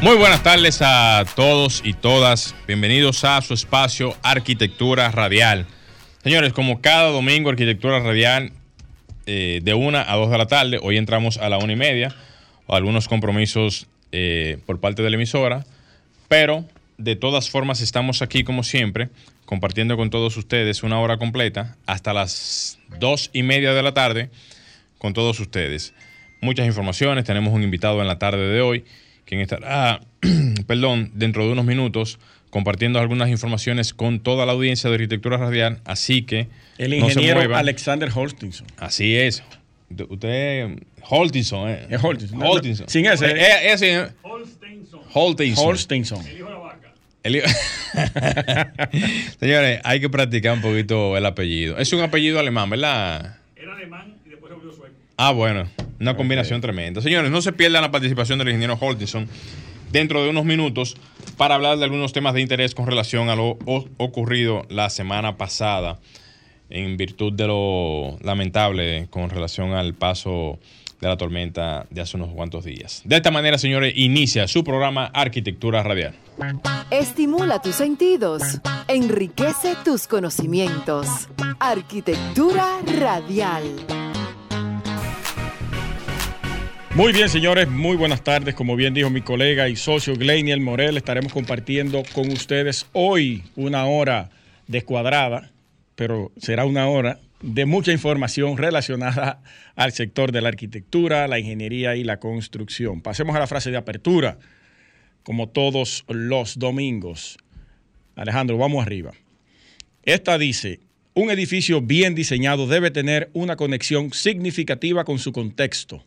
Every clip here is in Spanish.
Muy buenas tardes a todos y todas. Bienvenidos a su espacio Arquitectura Radial. Señores, como cada domingo, Arquitectura Radial eh, de una a dos de la tarde. Hoy entramos a la una y media. Algunos compromisos eh, por parte de la emisora. Pero de todas formas, estamos aquí como siempre, compartiendo con todos ustedes una hora completa hasta las dos y media de la tarde con todos ustedes. Muchas informaciones. Tenemos un invitado en la tarde de hoy quien estará, perdón, dentro de unos minutos compartiendo algunas informaciones con toda la audiencia de Arquitectura Radial, así que el ingeniero Alexander Holstinson. Así es. Usted Holstinson, ¿eh? Es Holstinson. Holstinson. sin ese. Eh, eh, Holstinson. Holstinson. El hijo de la vaca. Señores, hay que practicar un poquito el apellido. Es un apellido alemán, ¿verdad? Era alemán y después se volvió sueco. Ah, bueno. Una combinación tremenda. Señores, no se pierdan la participación del ingeniero Holtinson dentro de unos minutos para hablar de algunos temas de interés con relación a lo ocurrido la semana pasada en virtud de lo lamentable con relación al paso de la tormenta de hace unos cuantos días. De esta manera, señores, inicia su programa Arquitectura Radial. Estimula tus sentidos, enriquece tus conocimientos. Arquitectura Radial. Muy bien, señores, muy buenas tardes. Como bien dijo mi colega y socio Gleiniel Morel, estaremos compartiendo con ustedes hoy una hora descuadrada, pero será una hora de mucha información relacionada al sector de la arquitectura, la ingeniería y la construcción. Pasemos a la frase de apertura, como todos los domingos. Alejandro, vamos arriba. Esta dice, un edificio bien diseñado debe tener una conexión significativa con su contexto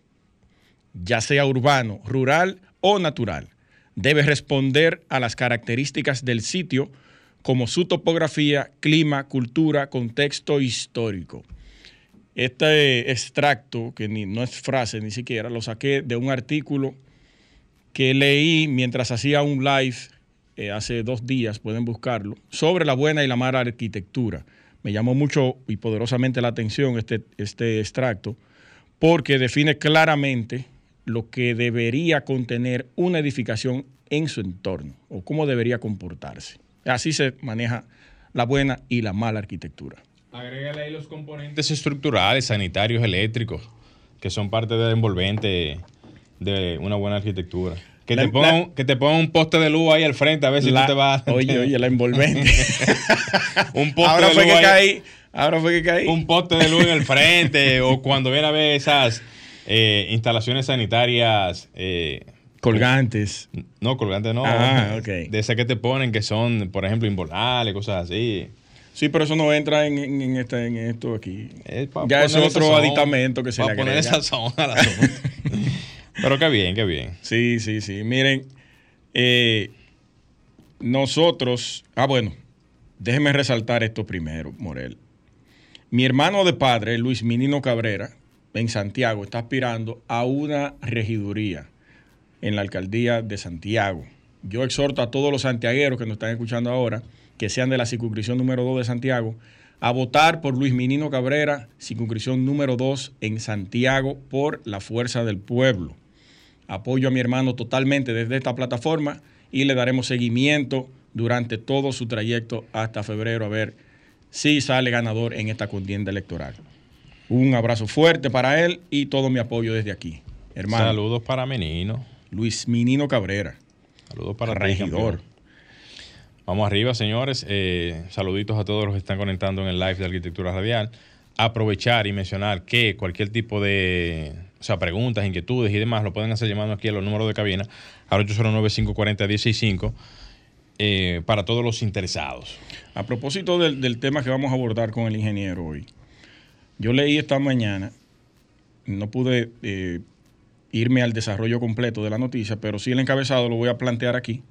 ya sea urbano, rural o natural. Debe responder a las características del sitio como su topografía, clima, cultura, contexto histórico. Este extracto, que no es frase ni siquiera, lo saqué de un artículo que leí mientras hacía un live eh, hace dos días, pueden buscarlo, sobre la buena y la mala arquitectura. Me llamó mucho y poderosamente la atención este, este extracto porque define claramente lo que debería contener una edificación en su entorno o cómo debería comportarse. Así se maneja la buena y la mala arquitectura. Agrégale ahí los componentes estructurales, sanitarios, eléctricos, que son parte del envolvente de una buena arquitectura. Que, te pongan, que te pongan un poste de luz ahí al frente a ver si tú te vas. Oye, oye, la envolvente. un poste ahora de fue luz que ahí, caí. Ahora fue que caí. Un poste de luz en el frente. o cuando viene a ver esas eh, instalaciones sanitarias. Eh, colgantes. No, colgantes no. Ah, ok. De esas que te ponen que son, por ejemplo, involables, cosas así. Sí, pero eso no entra en, en, este, en esto aquí. Es ya es otro sazón, aditamento que se le poner agrega. sazón al asunto. pero qué bien, qué bien. Sí, sí, sí. Miren, eh, nosotros, ah, bueno, déjeme resaltar esto primero, Morel. Mi hermano de padre, Luis Minino Cabrera, en Santiago, está aspirando a una regiduría en la alcaldía de Santiago. Yo exhorto a todos los santiagueros que nos están escuchando ahora, que sean de la circunscripción número 2 de Santiago, a votar por Luis Minino Cabrera, circunscripción número 2 en Santiago, por la fuerza del pueblo. Apoyo a mi hermano totalmente desde esta plataforma y le daremos seguimiento durante todo su trayecto hasta febrero a ver si sale ganador en esta contienda electoral. Un abrazo fuerte para él y todo mi apoyo desde aquí. Hermano Saludos para Menino. Luis Minino Cabrera, Saludos para regidor. Vamos arriba, señores. Eh, saluditos a todos los que están conectando en el live de Arquitectura Radial. Aprovechar y mencionar que cualquier tipo de o sea, preguntas, inquietudes y demás lo pueden hacer llamando aquí a los números de cabina al 809-540-165 eh, para todos los interesados. A propósito del, del tema que vamos a abordar con el ingeniero hoy, yo leí esta mañana, no pude eh, irme al desarrollo completo de la noticia, pero sí el encabezado lo voy a plantear aquí.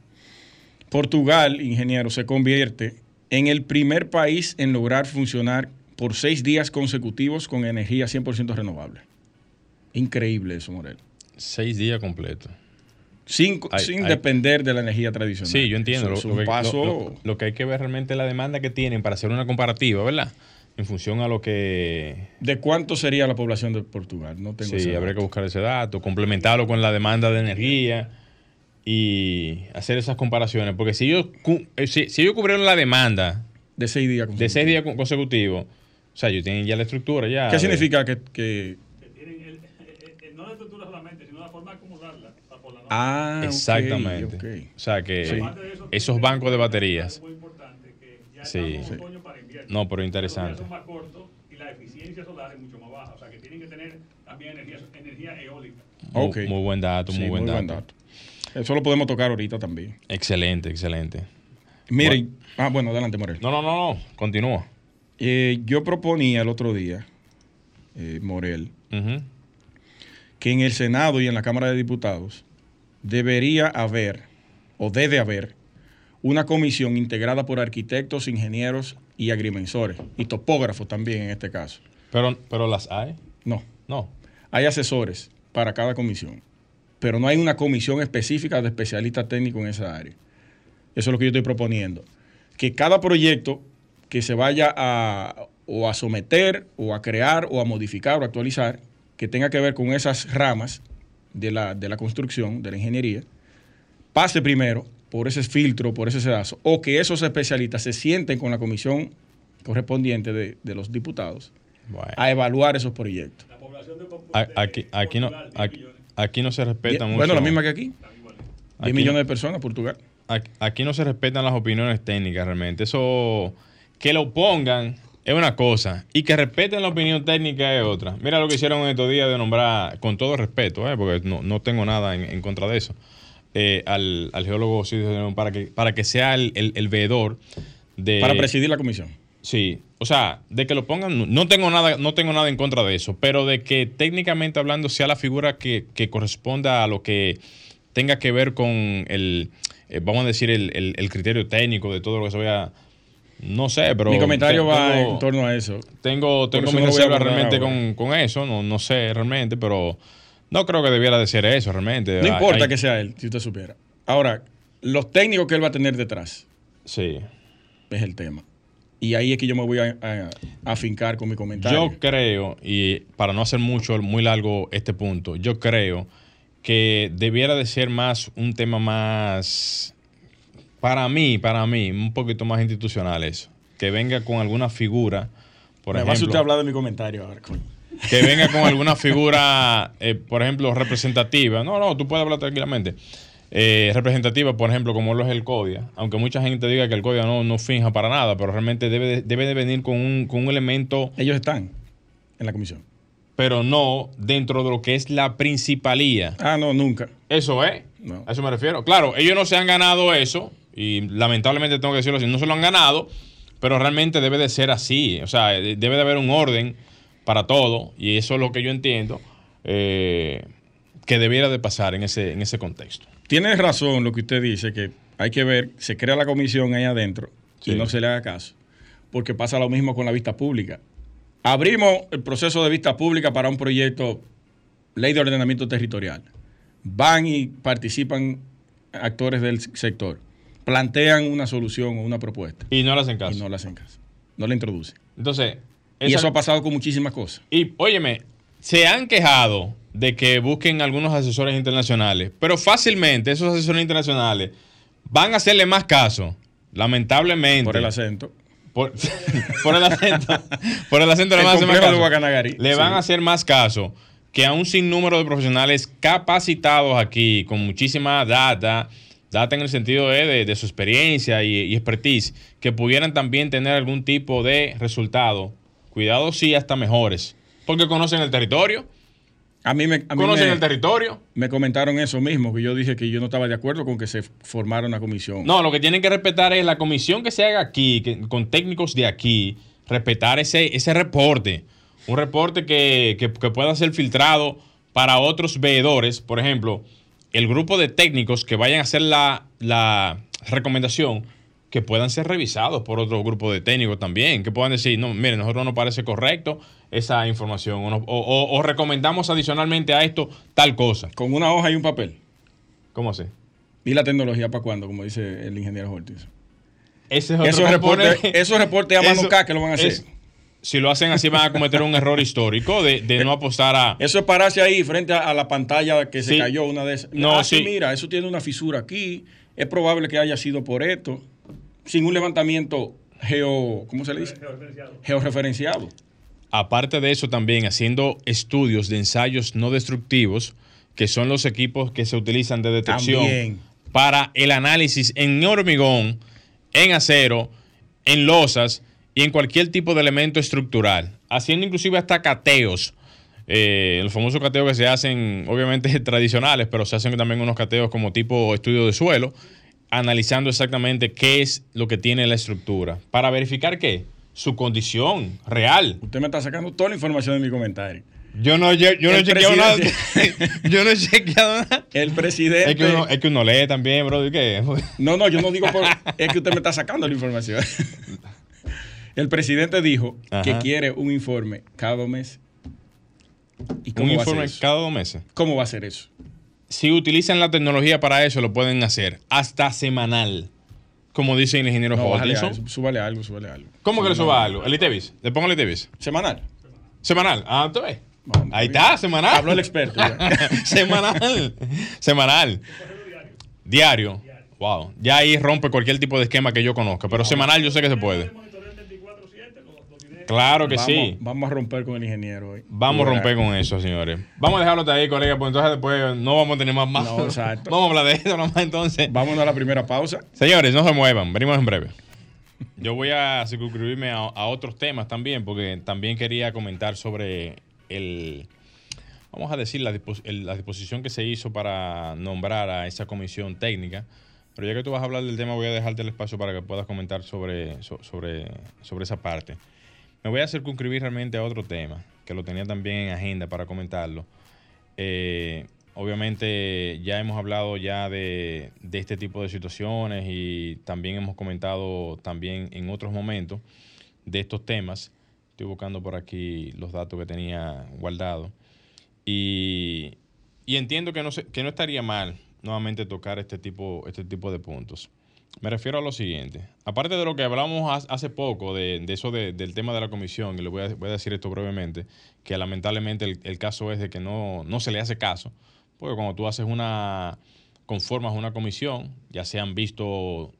Portugal, ingeniero, se convierte en el primer país en lograr funcionar por seis días consecutivos con energía 100% renovable. Increíble eso, Morel. Seis días completos. Sin, depender de la energía tradicional. Sí, yo entiendo. Eso Lo, que- paso. lo- lo que hay que ver realmente es la demanda que tienen para hacer una comparativa, ¿verdad? En función a lo que... ¿De cuánto sería la población de Portugal? No tengo Sí, habría que buscar ese dato, complementarlo con la demanda de energía y hacer esas comparaciones. Porque si ellos, eh, si, si ellos cubrieron la demanda De seis días. de seis días con- consecutivos, o sea, ellos tienen ya la estructura. ya ¿Qué de- significa que, que- Que tienen el, el- el- no la estructura solamente, sino la forma de acumularla. Ah, Exactamente. O sea, que Sí. Esos bancos de baterías. Sí. No, pero Los interesante. son más cortos y la eficiencia solar es mucho más baja. O sea, que tienen que tener también energía, energía eólica. Muy, Ok. muy buen dato, Sí, muy buen dato. Eso lo podemos tocar ahorita también. Excelente, excelente. Miren, ah, bueno, adelante, Morel. No, no, no, no. Continúa. Eh, yo proponía el otro día, eh, Morel, que en el Senado y en la Cámara de Diputados debería haber, o debe haber, una comisión integrada por arquitectos, ingenieros y agrimensores, y topógrafos también en este caso. Pero, pero las hay. No, No. hay asesores para cada comisión, pero no hay una comisión específica de especialistas técnicos en esa área. Eso es lo que yo estoy proponiendo. Que cada proyecto que se vaya a o a someter o a crear o a modificar o actualizar, que tenga que ver con esas ramas de la, de la construcción, de la ingeniería, pase primero por ese filtro, por ese sedazo, o que esos especialistas se sienten con la comisión correspondiente de, de los diputados Bueno. a evaluar esos proyectos. La población de, Aquí, aquí, no, Portugal, 10 aquí, no se respeta mucho. Bueno, la misma que aquí. 10 Aquí millones de personas, Portugal. Aquí, aquí no se respetan las opiniones técnicas realmente. Eso, que lo pongan es una cosa y que respeten la opinión técnica es otra. Mira lo que hicieron en estos días de nombrar, con todo respeto, eh, porque no, no tengo nada en, en contra de eso, eh, al, al geólogo para que, para que sea el, el- el veedor de... Para presidir la comisión. Sí, o sea, de que lo pongan, no- tengo nada, no tengo nada en contra de eso, pero de que técnicamente hablando sea la figura que, que corresponda a lo que tenga que ver con el, eh, vamos a decir, el, el- criterio técnico de todo lo que se vaya, no sé, pero... Mi comentario va en torno a eso. Tengo, tengo mis no realmente con, con eso, no, no sé realmente, pero no creo que debiera de ser eso realmente. No Hay- importa hay- que sea él, si usted supiera. Ahora, los técnicos que él va a tener detrás Sí. es el tema. Y ahí es que yo me voy a, a- a afincar con mi comentario. Yo creo, y para no hacer mucho, muy largo este punto, yo creo que debiera de ser más un tema más, para mí, para mí, un poquito más institucional eso. Que venga con alguna figura, por me va a usted ejemplo, hablar de mi comentario ahora, coño. Que venga con alguna figura, eh, por ejemplo, representativa. No, no, tú puedes hablar tranquilamente. Eh, representativa, por ejemplo, como lo es el CODIA, aunque mucha gente diga que el CODIA no, no finja para nada, pero realmente debe de, debe de venir con un, con un elemento Ellos están en la comisión. pero no dentro de lo que es la principalía. Ah, no, nunca. Eso es. No. A eso me refiero. Claro, ellos no se han ganado eso, y lamentablemente tengo que decirlo así, no se lo han ganado, pero realmente debe de ser así. O sea, eh, debe de haber un orden para todo, y eso es lo que yo entiendo eh, que debiera de pasar en ese, en ese contexto. Tiene razón lo que usted dice, que hay que ver, se crea la comisión ahí adentro Sí. y no se le haga caso. Porque pasa lo mismo con la vista pública. Abrimos el proceso de vista pública para un proyecto, ley de ordenamiento territorial. Van y participan actores del sector. Plantean una solución o una propuesta Y no le hacen caso. y no la hacen caso. No la introducen. Entonces, Y eso ha pasado con muchísimas cosas. Y óyeme, se han quejado de que busquen algunos asesores internacionales, pero fácilmente esos asesores internacionales van a hacerle más caso, lamentablemente. Por el acento. Por, por el acento. Por el acento le van a hacer más caso. Le sí. van a hacer más caso que a un sinnúmero de profesionales capacitados aquí, con muchísima data, data en el sentido de, de- de su experiencia y, y expertise, que pudieran también tener algún tipo de resultado. Cuidado, sí, hasta mejores. Porque conocen el territorio, A mí me, a mí conocen me- el territorio. me comentaron eso mismo, que yo dije que yo no estaba de acuerdo con que se formara una comisión. No, lo que tienen que respetar es la comisión que se haga aquí, que- con técnicos de aquí, respetar ese, ese reporte. Un reporte que, que- que pueda ser filtrado para otros veedores. Por ejemplo, el grupo de técnicos que vayan a hacer la, la recomendación, que puedan ser revisados por otro grupo de técnicos también, que puedan decir, no, mire, nosotros nos parece correcto esa información, o, no- o- recomendamos adicionalmente a esto tal cosa. Con una hoja y un papel. ¿Cómo así? ¿Y la tecnología para cuándo? Como dice el ingeniero Ortiz. Ese es otro Esos reportes, esos reportes a mano K que lo van a hacer. es- si lo hacen así van a cometer un error histórico de, de no apostar a... Eso es pararse ahí frente a, a la pantalla que se Sí. cayó una de esas. No, Ah, sí. mira, eso tiene una fisura aquí. Es probable que haya sido por esto. Sin un levantamiento geo. ¿Cómo se le dice? Georreferenciado. Aparte de eso también haciendo estudios de ensayos no destructivos, que son los equipos que se utilizan de detección También. para el análisis en hormigón, en acero, en losas y en cualquier tipo de elemento estructural, haciendo inclusive hasta cateos. Eh, los famosos cateos que se hacen, obviamente tradicionales, pero se hacen también unos cateos como tipo estudio de suelo, analizando exactamente qué es lo que tiene la estructura, para verificar qué, su condición real. Usted me está sacando toda la información de mi comentario. Yo no, yo, yo no he chequeado nada. yo no he chequeado nada. El presidente. Es que, uno, es que uno lee también, bro. ¿y qué? No, no, yo no digo por. es que usted me está sacando la información. El presidente dijo que quiere un informe cada dos meses. ¿Y Un informe cada dos meses. ¿Cómo va a ser eso? Si utilizan la tecnología para eso, lo pueden hacer hasta semanal. Como dice el ingeniero No, algo, súbale algo, súbale algo. ¿Cómo que le suba algo? ¿El ITBIS? ¿Le pongo el ITBIS? Semanal. Semanal. Ah, ¿tú ves? Vamos, Ahí está, semanal. Habló el experto. semanal. Semanal. Diario. Wow. Ya ahí rompe cualquier tipo de esquema que yo conozca. Pero semanal yo sé que se puede. Claro que vamos, sí. Vamos a romper con el ingeniero hoy. Vamos a romper con eso, señores. Vamos a dejarlo hasta ahí, colega, pues entonces después no vamos a tener más más. No, exacto. Vamos a hablar de eso nomás entonces. Vámonos a la primera pausa. Señores, no se muevan, venimos en breve. Yo voy a circunscribirme a, a otros temas también, porque también quería comentar sobre el, vamos a decir, la, dispo- el- la disposición que se hizo para nombrar a esa comisión técnica. Pero ya que tú vas a hablar del tema, voy a dejarte el espacio para que puedas comentar sobre, so- sobre, sobre esa parte. Me voy a circunscribir realmente a otro tema, que lo tenía también en agenda para comentarlo. Eh, obviamente ya hemos hablado ya de, este tipo de situaciones y también hemos comentado también en otros momentos de estos temas. Estoy buscando por aquí los datos que tenía guardados. Y, y entiendo que no, se- que no estaría mal nuevamente tocar este tipo, este tipo de puntos. Me refiero a lo siguiente. Aparte de lo que hablamos hace poco, de, de eso de- del tema de la comisión, y le voy a, voy a decir esto brevemente, que lamentablemente el, el caso es de que no, no se le hace caso, porque cuando tú haces una, conformas una comisión, ya se han visto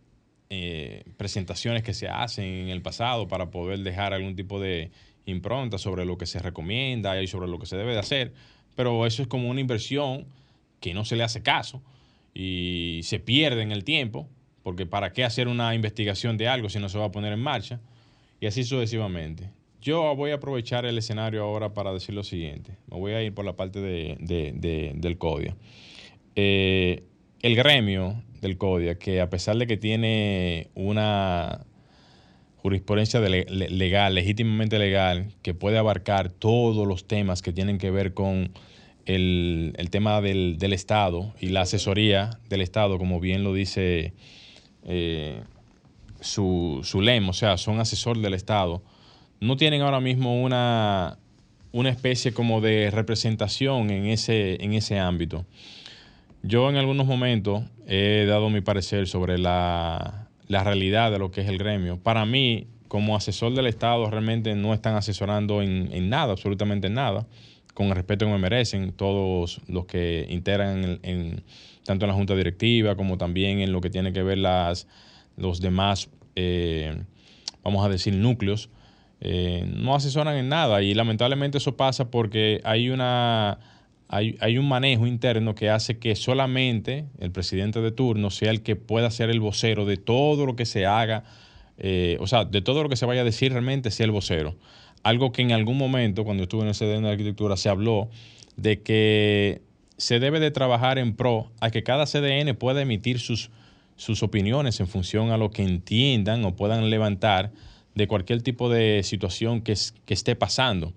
eh, presentaciones que se hacen en el pasado para poder dejar algún tipo de impronta sobre lo que se recomienda y sobre lo que se debe de hacer, pero eso es como una inversión que no se le hace caso y se pierde en el tiempo, porque ¿para qué hacer una investigación de algo si no se va a poner en marcha? Y así sucesivamente. Yo voy a aprovechar el escenario ahora para decir lo siguiente. Me voy a ir por la parte de- de- de- del CODIA. Eh, el gremio del CODIA, que a pesar de que tiene una jurisprudencia de le- le- legal, legítimamente legal, que puede abarcar todos los temas que tienen que ver con el, el tema del, del Estado y la asesoría del Estado, como bien lo dice eh, su, su lema, o sea, son asesor del Estado, no tienen ahora mismo una, una especie como de representación en ese, en ese ámbito. Yo en algunos momentos he dado mi parecer sobre la, la realidad de lo que es el gremio. Para mí, como asesor del Estado, realmente no están asesorando en, en nada, absolutamente en nada, con el respeto que me merecen todos los que integran en, en- tanto en la Junta Directiva como también en lo que tiene que ver las, los demás, eh, vamos a decir, núcleos. eh, no asesoran en nada y lamentablemente eso pasa porque hay una hay, hay un manejo interno que hace que solamente el presidente de turno sea el que pueda ser el vocero de todo lo que se haga, eh, o sea, de todo lo que se vaya a decir realmente sea el vocero. Algo que en algún momento, cuando estuve en el CDN de Arquitectura, se habló de que se debe de trabajar en pro a que cada CDN pueda emitir sus, sus opiniones en función a lo que entiendan o puedan levantar de cualquier tipo de situación que, es- que esté pasando.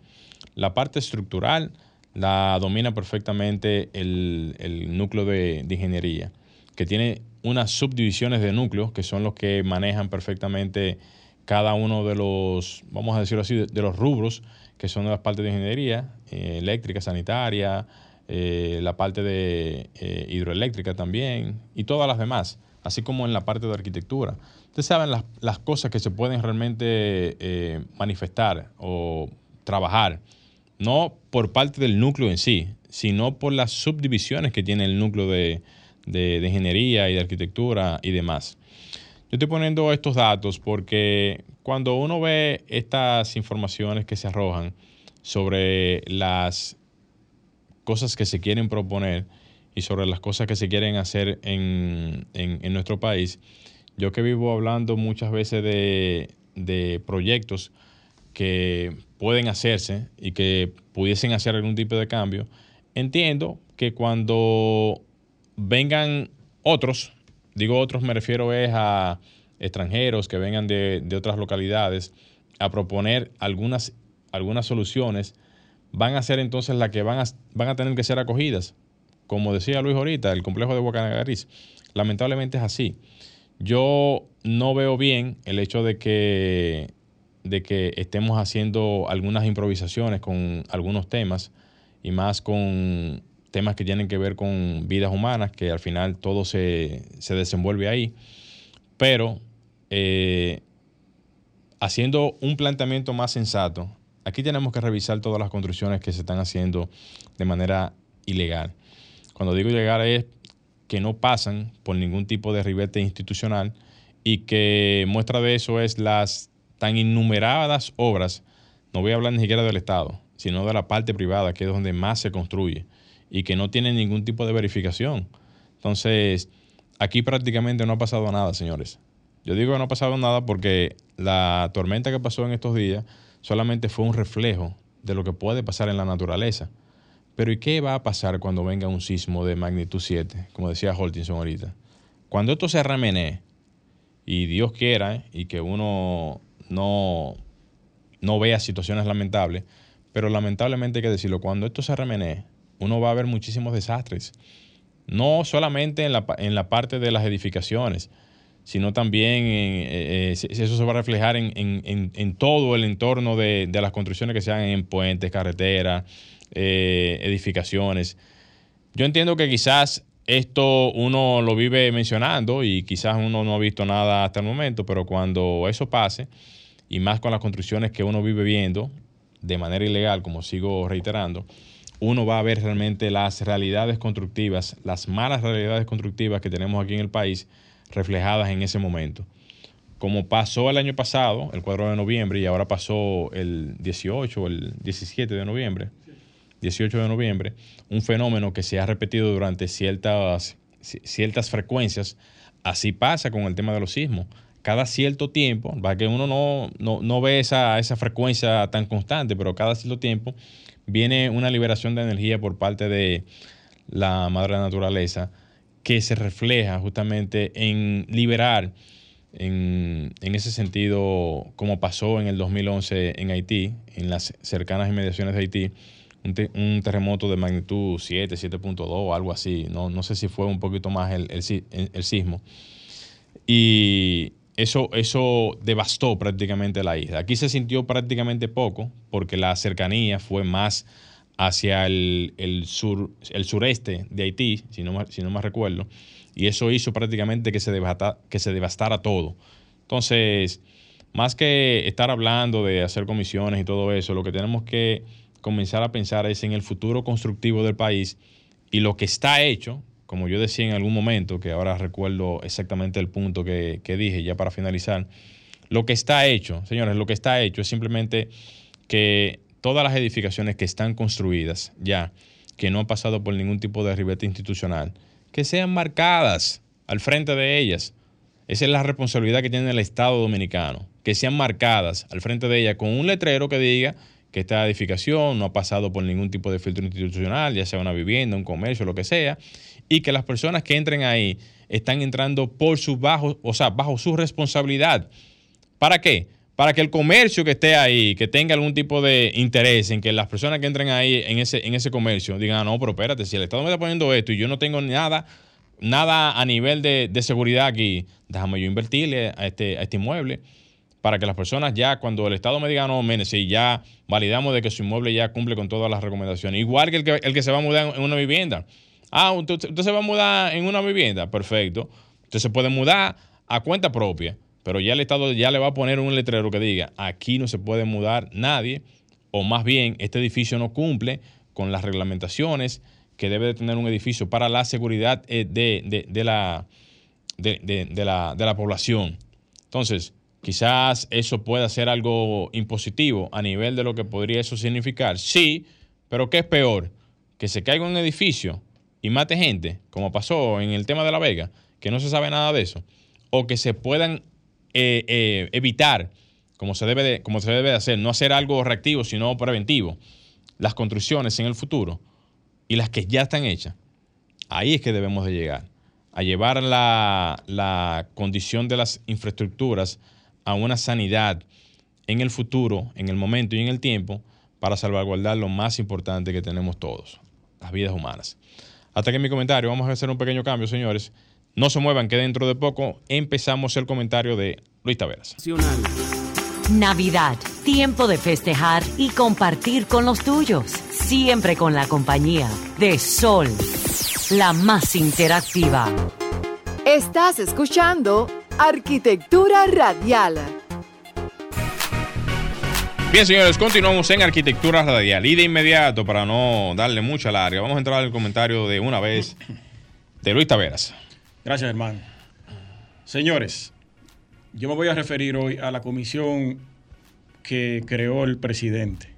La parte estructural la domina perfectamente el, el núcleo de, de ingeniería, que tiene unas subdivisiones de núcleos que son los que manejan perfectamente cada uno de los, vamos a decirlo así, de, de los rubros que son las partes de ingeniería, eh, eléctrica, sanitaria, eh, la parte de eh, hidroeléctrica también y todas las demás. así como en la parte de arquitectura. Ustedes saben las, las cosas que se pueden realmente manifestar o trabajar, no por parte del núcleo en sí, sino por las subdivisiones que tiene el núcleo de, de- de ingeniería y de arquitectura y demás. Yo estoy poniendo estos datos porque cuando uno ve estas informaciones que se arrojan sobre las cosas que se quieren proponer y sobre las cosas que se quieren hacer en, en- nuestro país, yo que vivo hablando muchas veces de, de proyectos que pueden hacerse y que pudiesen hacer algún tipo de cambio, entiendo que cuando vengan otros, digo otros me refiero es a extranjeros que vengan de, de otras localidades a proponer algunas, algunas soluciones, van a ser entonces las que van a, van a tener que ser acogidas. Como decía Luis ahorita, el complejo de Guacanagariz, lamentablemente es así. Yo no veo bien el hecho de que, de que estemos haciendo algunas improvisaciones con algunos temas y más con temas que tienen que ver con vidas humanas, que al final todo se, se desenvuelve ahí. Pero eh, haciendo un planteamiento más sensato, aquí tenemos que revisar todas las construcciones que se están haciendo de manera ilegal. Cuando digo ilegal es que no pasan por ningún tipo de ribete institucional y que muestra de eso es las tan innumeradas obras, no voy a hablar ni siquiera del Estado, sino de la parte privada, que es donde más se construye y que no tiene ningún tipo de verificación. Entonces, aquí prácticamente no ha pasado nada, señores. Yo digo que no ha pasado nada porque la tormenta que pasó en estos días solamente fue un reflejo de lo que puede pasar en la naturaleza. Pero ¿y qué va a pasar cuando venga un sismo de magnitud 7? Como decía Holtinson ahorita. Cuando esto se remenee, y Dios quiera, y que uno no, no vea situaciones lamentables, pero lamentablemente hay que decirlo, cuando esto se remenee, uno va a ver muchísimos desastres. No solamente en la, en la parte de las edificaciones, sino también eh, eh, eso se va a reflejar en, en- en- en todo el entorno de, de las construcciones que se hagan en puentes, carreteras, eh, edificaciones. Yo entiendo que quizás esto uno lo vive mencionando y quizás uno no ha visto nada hasta el momento, pero cuando eso pase, y más con las construcciones que uno vive viendo de manera ilegal, como sigo reiterando, uno va a ver realmente las realidades constructivas, las malas realidades constructivas que tenemos aquí en el país reflejadas en ese momento. Como pasó el año pasado, el 4 de noviembre, y ahora pasó el 18 o el 17 de noviembre, 18 de noviembre, un fenómeno que se ha repetido durante ciertas, ci- ciertas frecuencias. Así pasa con el tema de los sismos. Cada cierto tiempo, va que uno no, no, no ve esa, esa frecuencia tan constante, pero cada cierto tiempo viene una liberación de energía por parte de la madre naturaleza que se refleja justamente en liberar en, en ese sentido, como pasó en el 2011 en Haití, en las cercanas inmediaciones de Haití, un, te- un terremoto de magnitud 7, 7.2, algo así. No, no sé si fue un poquito más el, el- el sismo. Y eso, eso devastó prácticamente la isla. Aquí se sintió prácticamente poco porque la cercanía fue más hacia el, el sur, el sureste de Haití, si no, si no recuerdo, y eso hizo prácticamente que se, que se devastara todo. Entonces, más que estar hablando de hacer comisiones y todo eso, lo que tenemos que comenzar a pensar es en el futuro constructivo del país y lo que está hecho, como yo decía en algún momento, que ahora recuerdo exactamente el punto que, que dije ya para finalizar, lo que está hecho, señores, lo que está hecho es simplemente que todas las edificaciones que están construidas ya, que no han pasado por ningún tipo de ribete institucional, que sean marcadas al frente de ellas. Esa es la responsabilidad que tiene el Estado dominicano, que sean marcadas al frente de ella con un letrero que diga que esta edificación no ha pasado por ningún tipo de filtro institucional, ya sea una vivienda, un comercio, lo que sea, y que las personas que entren ahí están entrando por su bajo, o sea, bajo su responsabilidad. ¿Para qué? Para que el comercio que esté ahí, que tenga algún tipo de interés en que las personas que entren ahí en ese, en ese comercio digan, "Ah, no, pero espérate, si el Estado me está poniendo esto y yo no tengo nada, nada a nivel de, de seguridad aquí, déjame yo invertirle a este, a este inmueble para que las personas ya, cuando el Estado me diga, no, mire, si ya validamos de que su inmueble ya cumple con todas las recomendaciones, igual que el que, el que se va a mudar en una vivienda. Ah, usted, se va a mudar en una vivienda, perfecto. Usted se puede mudar a cuenta propia, pero ya el Estado ya le va a poner un letrero que diga, aquí no se puede mudar nadie, o más bien, este edificio no cumple con las reglamentaciones que debe de tener un edificio para la seguridad eh, de, de, de, la, de la población. Entonces, quizás eso pueda ser algo impositivo a nivel de lo que podría eso significar. Sí, pero ¿qué es peor? Que se caiga un edificio y mate gente, como pasó en el tema de La Vega, que no se sabe nada de eso, o que se puedan eh, eh, evitar, como se, debe de, como se debe de hacer, no hacer algo reactivo, sino preventivo, las construcciones en el futuro y las que ya están hechas. Ahí es que debemos de llegar, a llevar la, la condición de las infraestructuras a una sanidad en el futuro, en el momento y en el tiempo, para salvaguardar lo más importante que tenemos todos, las vidas humanas. Hasta aquí mi comentario. Vamos a hacer un pequeño cambio, señores. No se muevan, que dentro de poco empezamos el comentario de Luis Taveras. Navidad, tiempo de festejar y compartir con los tuyos. Siempre con la compañía de Sol, la más interactiva. Estás escuchando Arquitectura Radial. Bien, señores, continuamos en Arquitectura Radial. Y de inmediato, para no darle mucha larga, vamos a entrar al comentario de una vez de Luis Taveras. Gracias, hermano. Señores, yo me voy a referir hoy a la comisión que creó el presidente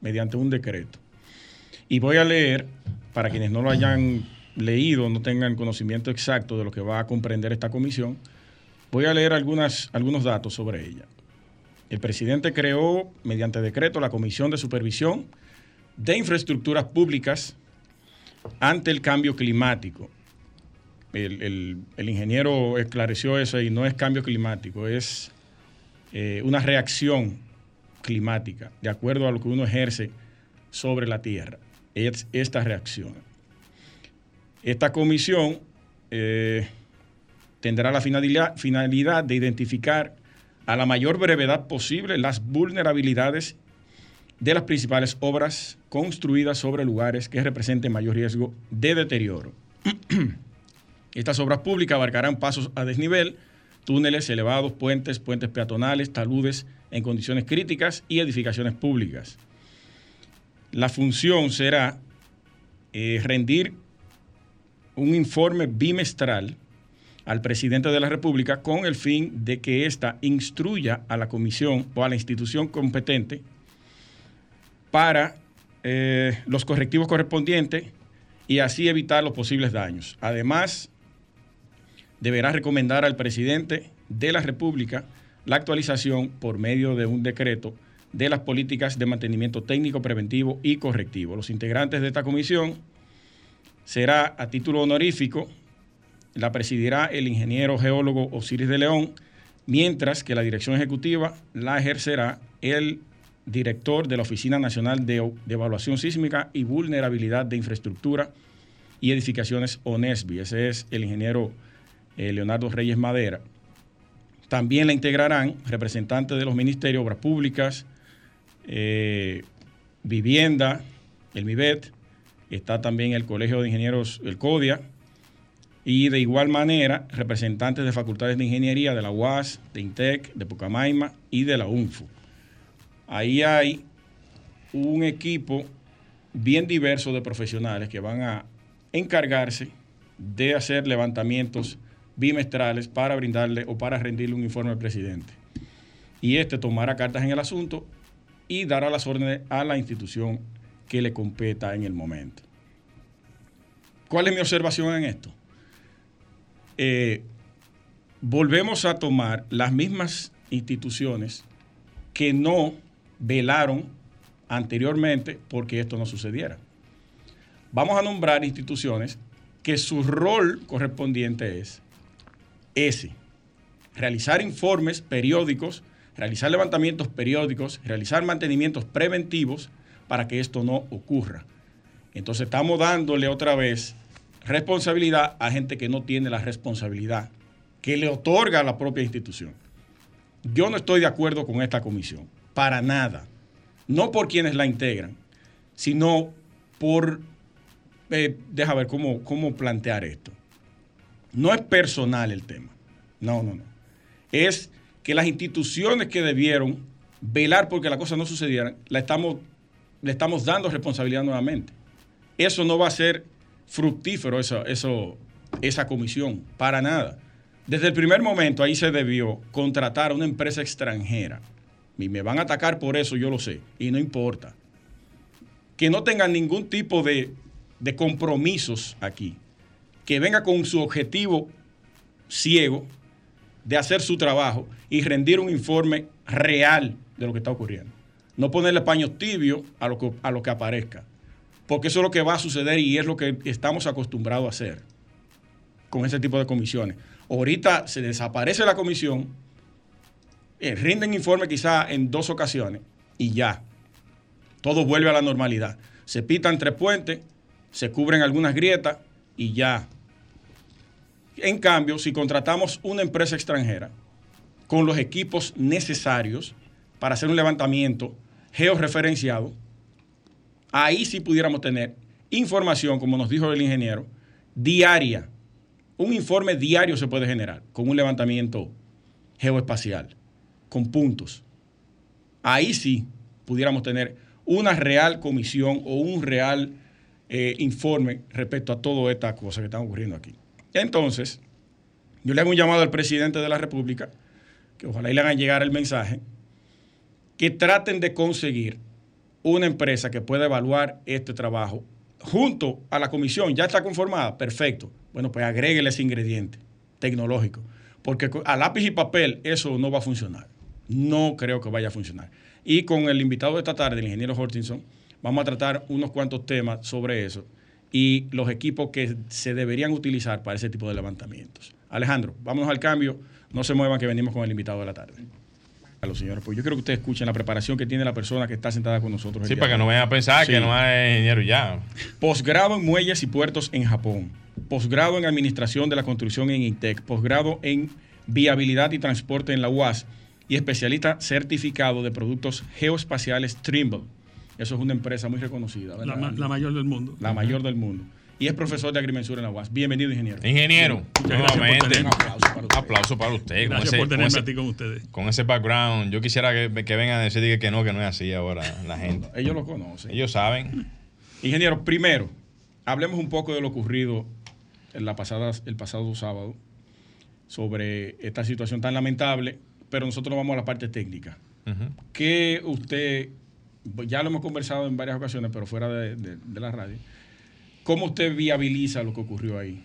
mediante un decreto. Y voy a leer, para quienes no lo hayan leído, no tengan conocimiento exacto de lo que va a comprender esta comisión, voy a leer algunas, algunos datos sobre ella. El presidente creó, mediante decreto, la Comisión de Supervisión de Infraestructuras Públicas ante el cambio climático. El, ingeniero esclareció eso y no es cambio climático, es eh, una reacción climática, de acuerdo a lo que uno ejerce sobre la Tierra. Es esta reacción. Esta comisión eh, tendrá la finalidad, finalidad de identificar a la mayor brevedad posible las vulnerabilidades de las principales obras construidas sobre lugares que representen mayor riesgo de deterioro. Estas obras públicas abarcarán pasos a desnivel, túneles elevados, puentes, puentes peatonales, taludes en condiciones críticas y edificaciones públicas. La función será eh, rendir un informe bimestral al presidente de la República con el fin de que ésta instruya a la comisión o a la institución competente para eh, los correctivos correspondientes y así evitar los posibles daños. Además, deberá recomendar al presidente de la República la actualización por medio de un decreto de las políticas de mantenimiento técnico, preventivo y correctivo. Los integrantes de esta comisión será a título honorífico la presidirá el ingeniero geólogo Osiris de León, mientras que la dirección ejecutiva la ejercerá el director de la Oficina Nacional de, Evaluación Sísmica y Vulnerabilidad de Infraestructura y Edificaciones ONESBI. Ese es el ingeniero eh, Leonardo Reyes Madera. También la integrarán representantes de los ministerios Obras Públicas, eh, Vivienda, el MIBET, está también el Colegio de Ingenieros, el CODIA, y de igual manera representantes de facultades de ingeniería de la UAS, de INTEC, de Pucamaima y de la UNFU. Ahí hay un equipo bien diverso de profesionales que van a encargarse de hacer levantamientos bimestrales para brindarle o para rendirle un informe al presidente. Y este tomará cartas en el asunto y dará las órdenes a la institución que le competa en el momento. ¿Cuál es mi observación en esto? Eh, volvemos a tomar las mismas instituciones que no velaron anteriormente porque esto no sucediera. Vamos a nombrar instituciones que su rol correspondiente es ese, realizar informes periódicos, realizar levantamientos periódicos, realizar mantenimientos preventivos para que esto no ocurra. Entonces estamos dándole otra vez responsabilidad a gente que no tiene la responsabilidad que le otorga la propia institución. Yo no estoy de acuerdo con esta comisión, para nada. No por quienes la integran, sino por... Eh, deja ver cómo, cómo plantear esto. No es personal el tema. No, no, no. Es que las instituciones que debieron velar porque las cosas no sucedieran, la estamos, le estamos dando responsabilidad nuevamente. Eso no va a ser fructífero, eso, esa comisión, para nada. Desde el primer momento ahí se debió contratar a una empresa extranjera. Y me van a atacar por eso, yo lo sé, y no importa. Que no tengan ningún tipo de, de compromisos aquí. Que venga con su objetivo ciego de hacer su trabajo y rendir un informe real de lo que está ocurriendo. No ponerle paños tibios a lo que, a lo que aparezca. Porque eso es lo que va a suceder y es lo que estamos acostumbrados a hacer con ese tipo de comisiones. Ahorita se desaparece la comisión, eh, rinden informe quizá en dos ocasiones y ya. Todo vuelve a la normalidad. Se pitan tres puentes, se cubren algunas grietas y ya. En cambio, si contratamos una empresa extranjera con los equipos necesarios para hacer un levantamiento georreferenciado, ahí sí pudiéramos tener información, como nos dijo el ingeniero, diaria. Un informe diario se puede generar con un levantamiento geoespacial, con puntos. Ahí sí pudiéramos tener una real comisión o un real eh, informe respecto a todas estas cosas que están ocurriendo aquí. Entonces, yo le hago un llamado al presidente de la República, que ojalá y le hagan llegar el mensaje, que traten de conseguir una empresa que pueda evaluar este trabajo junto a la comisión. Ya está conformada, perfecto. Bueno, pues agréguele ese ingrediente tecnológico, porque a lápiz y papel eso no va a funcionar. No creo que vaya a funcionar. Y con el invitado de esta tarde, el ingeniero Hortinson, vamos a tratar unos cuantos temas sobre eso y los equipos que se deberían utilizar para ese tipo de levantamientos. Alejandro, vámonos al cambio. No se muevan que venimos con el invitado de la tarde. A los señores, pues yo quiero que ustedes escuchen la preparación que tiene la persona que está sentada con nosotros. Sí, para que no vayan a pensar Sí. que no hay ingeniero ya. Posgrado en muelles y puertos en Japón. Posgrado en administración de la construcción en INTEC. Posgrado en viabilidad y transporte en la UAS. Y especialista certificado de productos geoespaciales Trimble. Eso es una empresa muy reconocida. ¿verdad, La, ma- Andy? la mayor del mundo. La mayor del mundo. Y es profesor de agrimensura en la UAS. Bienvenido, ingeniero. Ingeniero, nuevamente. Un aplauso para usted. Aplauso para usted. Gracias ese- por tenerme ese- a ti con ustedes. con ese background. Yo quisiera que, que vengan a decir que no, que no es así ahora la gente. Ellos lo conocen. Ellos saben. Ingeniero, primero, hablemos un poco de lo ocurrido en la pasada, el pasado sábado sobre esta situación tan lamentable, pero nosotros nos vamos a la parte técnica. Ujú. ¿Qué usted, ya lo hemos conversado en varias ocasiones, pero fuera de, de- de la radio, cómo usted viabiliza lo que ocurrió ahí?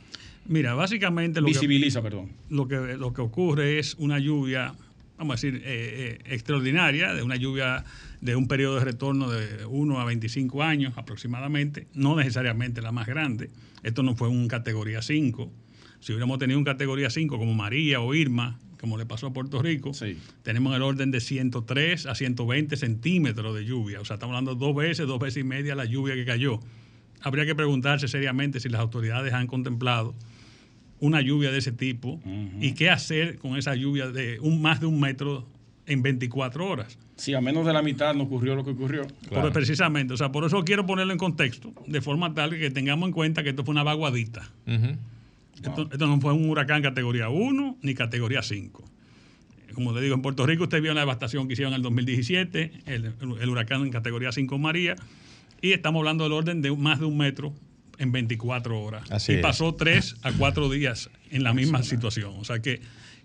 Mira, básicamente lo que, Visibiliza, perdón. lo que, lo que ocurre es una lluvia, vamos a decir, eh, eh, extraordinaria, de una lluvia de un periodo de retorno de 1 a 25 años aproximadamente, no necesariamente la más grande. Esto no fue un categoría 5. Si hubiéramos tenido un categoría 5 como María o Irma, como le pasó a Puerto Rico, Sí. tenemos el orden de 103 a 120 centímetros de lluvia. O sea, estamos hablando dos veces, dos veces y media la lluvia que cayó. Habría que preguntarse seriamente si las autoridades han contemplado una lluvia de ese tipo y qué hacer con esa lluvia de un, más de un metro en 24 horas. Si a menos de la mitad no ocurrió lo que ocurrió. Claro. Por- precisamente, o sea, por eso quiero ponerlo en contexto, de forma tal que tengamos en cuenta que esto fue una vaguadita. Esto no fue un huracán categoría 1 ni categoría 5. Como le digo, en Puerto Rico usted vio la devastación que hicieron en el 2017, el, el huracán en categoría 5 María, y estamos hablando del orden de más de un metro en 24 horas. Así y es. pasó 3 a 4 días en la misma situación. O sea que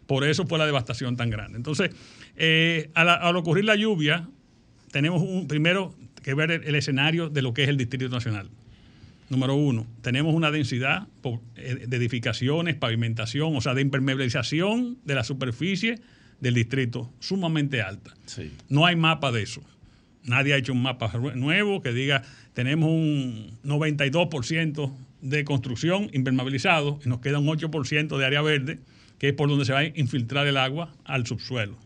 por eso fue la devastación tan grande. Entonces, eh, al, al ocurrir la lluvia, tenemos un, primero que ver el, el escenario de lo que es el Distrito Nacional. Número uno, tenemos una densidad eh, de edificaciones, pavimentación, o sea, de impermeabilización de la superficie del distrito sumamente alta. Sí. No hay mapa de eso. Nadie ha hecho un mapa nuevo que diga tenemos un 92% de construcción impermeabilizado y nos queda un 8% de área verde, que es por donde se va a infiltrar el agua al subsuelo.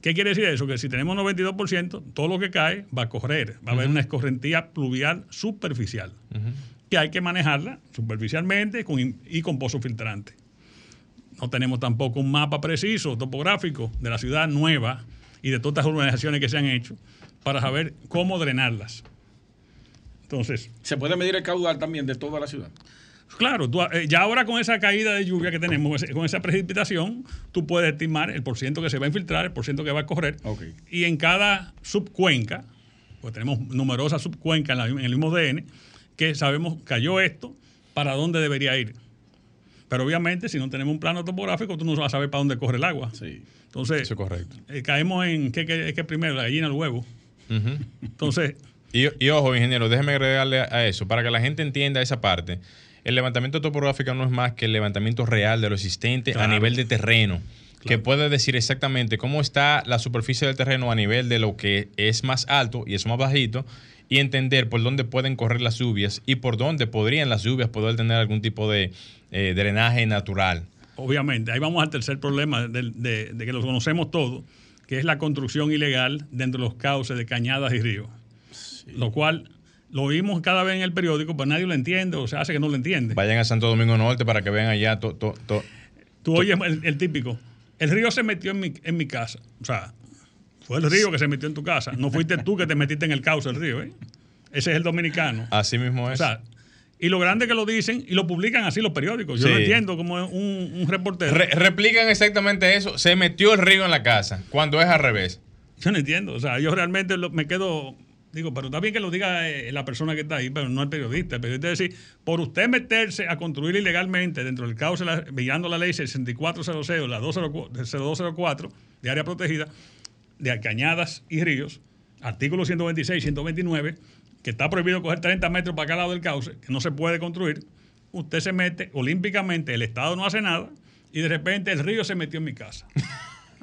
¿Qué quiere decir eso? Que si tenemos 92%, todo lo que cae va a correr. Va a haber una escorrentía pluvial superficial, que hay que manejarla superficialmente con y con pozo filtrante. No tenemos tampoco un mapa preciso, topográfico, de la ciudad nueva y de todas las urbanizaciones que se han hecho para saber cómo drenarlas. Entonces, ¿Se puede medir el caudal también de toda la ciudad? Claro, tú, eh, ya ahora con esa caída de lluvia que tenemos, con esa precipitación, tú puedes estimar el porciento que se va a infiltrar, el porciento que va a correr. Ok. Y en cada subcuenca, pues tenemos numerosas subcuencas en, la- en el mismo DN, que sabemos cayó esto, para dónde debería ir. Pero obviamente, si no tenemos un plano topográfico, tú no vas a saber para dónde corre el agua. Sí. Entonces, Eso es correcto. eh, caemos en ¿qué, qué, qué primero? La gallina o el huevo. Entonces, Y, y ojo, ingeniero, déjeme agregarle a, eso, para que la gente entienda esa parte. El levantamiento topográfico no es más que el levantamiento real de lo existente a nivel de terreno, que puede decir exactamente cómo está la superficie del terreno a nivel de lo que es más alto y es más bajito, y entender por dónde pueden correr las lluvias y por dónde podrían las lluvias poder tener algún tipo de eh, drenaje natural. obviamente, ahí vamos al tercer problema de, de- de que lo conocemos todos, que es la construcción ilegal dentro de los cauces de cañadas y ríos. Lo cual lo vimos cada vez en el periódico, pero nadie lo entiende o se hace que no lo entiende. Vayan a Santo Domingo Norte para que vean allá to- to- to- Tú oyes el, el típico, el río se metió en mi, en mi casa. O sea, fue el río que se metió en tu casa. No fuiste tú que te metiste en el cauce del río. ¿eh? Ese es el dominicano. Así mismo O es. sea, y lo grande que lo dicen y lo publican así los periódicos. Yo Sí. lo entiendo como un, un reportero. Re- replican exactamente eso. Se metió el río en la casa, cuando es al revés. Yo no entiendo. O sea, yo realmente lo- me quedo. Digo, pero está bien que lo diga eh, la persona que está ahí, pero no el periodista. El periodista es decir, por usted meterse a construir ilegalmente dentro del la, violando la ley 6400, la 204 0204 de área protegida, de cañadas y ríos, artículo 126, 129, que está prohibido coger 30 metros para cada lado del cauce, que no se puede construir. Usted se mete olímpicamente, el Estado no hace nada, y de repente el río se metió en mi casa.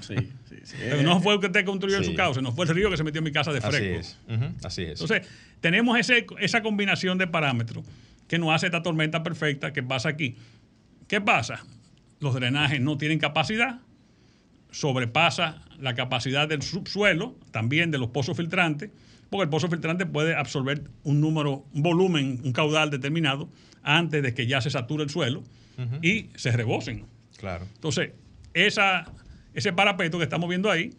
Sí, sí, sí. Pero no fue el que usted construyó en su cauce, no fue el río que se metió en mi casa de Así fresco. es. Ujú, Así es. Entonces, tenemos ese, esa combinación de parámetros que nos hace esta tormenta perfecta que pasa aquí. ¿Qué pasa? Los drenajes no tienen capacidad, sobrepasa la capacidad del subsuelo, también de los pozos filtrantes, porque el pozo filtrante puede absorber un número, un volumen, un caudal determinado antes de que ya se sature el suelo y se rebosen. claro. Entonces, esa, ese parapeto que estamos viendo ahí,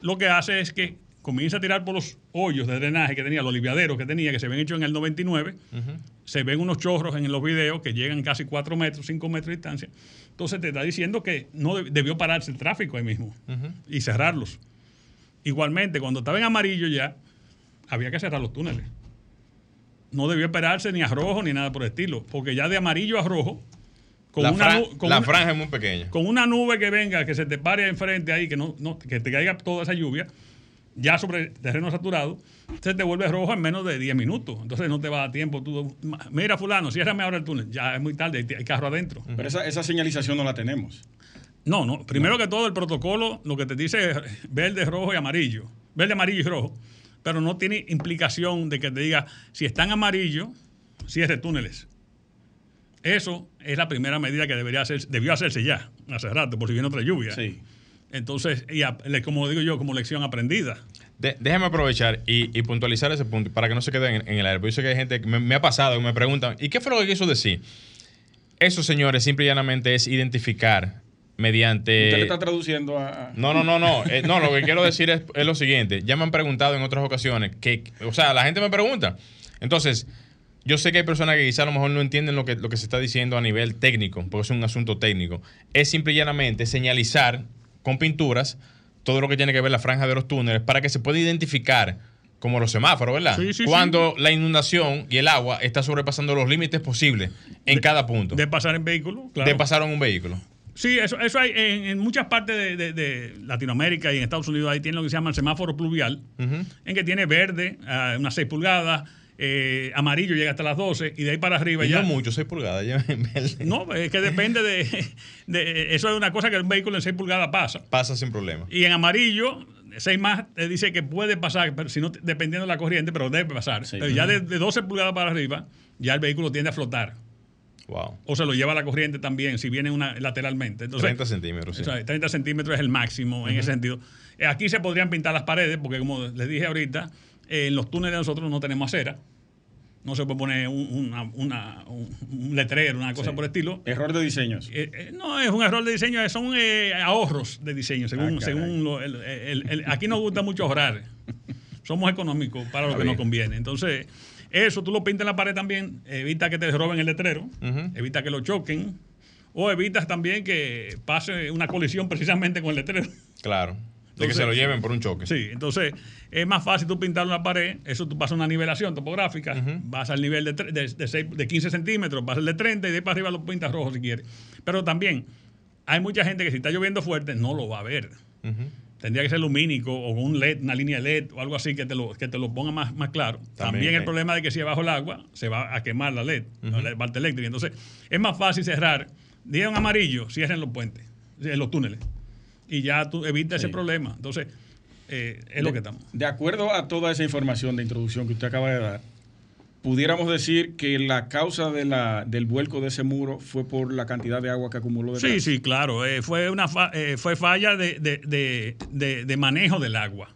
lo que hace es que comienza a tirar por los hoyos de drenaje que tenía, los liviaderos que tenía, que se ven hechos en el 99. Se ven unos chorros en los videos que llegan casi 4 metros, 5 metros de distancia. Entonces, te está diciendo que no deb- debió pararse el tráfico ahí mismo y cerrarlos. Igualmente, cuando estaba en amarillo ya, había que cerrar los túneles. No debió esperarse ni a rojo ni nada por el estilo, porque ya de amarillo a rojo, con la una, fran- con la una- franja es muy pequeña. con una nube que venga, que se te pare enfrente ahí, que no, no- que te caiga toda esa lluvia, ya sobre terreno saturado, se te vuelve rojo en menos de 10 minutos. Entonces no te va a dar tiempo. Tú, mira, fulano, ciérrame ahora el túnel. Ya es muy tarde, hay, hay carro adentro. Pero esa, esa señalización no la tenemos. No, no. Primero que todo, el protocolo lo que te dice es verde, rojo y amarillo. Verde, amarillo y rojo. Pero no tiene implicación de que te diga, si está en amarillo, cierre túneles. Eso es la primera medida que debería hacer, debió hacerse ya, hace rato, por si viene otra lluvia. Sí. Entonces, y a- como digo yo, como lección aprendida. De- déjame aprovechar y, y puntualizar ese punto para que no se quede en, en el aire. Porque yo sé que hay gente que me, me ha pasado y me preguntan, ¿y qué fue lo que quiso decir? Eso, señores, simple y llanamente es identificar mediante... Usted le está traduciendo a. No, no, no, no. Eh, no, lo que quiero decir es, es lo siguiente. Ya me han preguntado en otras ocasiones que, o sea, la gente me pregunta. Entonces, yo sé que hay personas que quizá a lo mejor no entienden lo que, lo que se está diciendo a nivel técnico, porque es un asunto técnico. Es simple y llanamente señalizar con pinturas todo lo que tiene que ver la franja de los túneles para que se pueda identificar como los semáforos, ¿verdad? Sí, sí, Cuando la inundación y el agua está sobrepasando los límites posibles en cada punto De de, pasar en vehículo, claro. pasar en un vehículo. Sí, eso, eso hay en, en muchas partes de, de- de Latinoamérica y en Estados Unidos. Ahí tiene lo que se llama el semáforo pluvial, en que tiene verde, ah, unas 6 pulgadas, eh, amarillo llega hasta las 12 y de ahí para arriba Y ya. no mucho, 6 pulgadas. ya en verde. No, es que depende de, de- Eso es una cosa que un vehículo en 6 pulgadas pasa. Pasa sin problema. Y en amarillo, 6 más, te dice que puede pasar, pero si no, dependiendo de la corriente, pero debe pasar. Sí. Pero ya de, de 12 pulgadas para arriba, ya el vehículo tiende a flotar. Wow. O se lo lleva la corriente también, si viene una, lateralmente. Entonces, 30 centímetros. sí. o sea, 30 centímetros es el máximo en ese sentido. Eh, Aquí se podrían pintar las paredes, porque como les dije ahorita, eh, en los túneles nosotros no tenemos acera. No se puede poner un, una- una- un- un letrero, una cosa Sí. por el estilo. Error de diseños. Eh, eh, no es un error de diseño, son eh, ahorros de diseño, según, Ah, según lo- el- el- el- aquí nos gusta mucho ahorrar. Somos económicos para lo Está que nos conviene. Entonces, Eso tú lo pintas en la pared también, evita que te roben el letrero, evita que lo choquen, o evitas también que pase una colisión precisamente con el letrero. Claro. De que se lo lleven por un choque. Sí, entonces es más fácil tú pintarlo en la pared, eso tú pasas una nivelación topográfica, vas al nivel de, de, de seis- de 15 centímetros, vas al de 30 y de ahí para arriba lo pintas rojo si quieres. Pero también hay mucha gente que si está lloviendo fuerte no lo va a ver. Tendría que ser lumínico o un LED, una línea LED o algo así que te lo, que te lo ponga más, más claro. También, el hay. problema de que si es bajo el agua se va a quemar la LED, la parte eléctrica. Entonces es más fácil cerrar. Dieron amarillo, cierren los puentes, en los túneles. Y ya tú evitas ese problema. Entonces eh, es lo que estamos. De acuerdo a toda esa información de introducción que usted acaba de dar, pudiéramos decir que la causa de la, del vuelco de ese muro fue por la cantidad de agua que acumuló detrás. Sí, sí, claro. eh, fue una fa- eh, fue falla de, de- de- de- manejo del agua.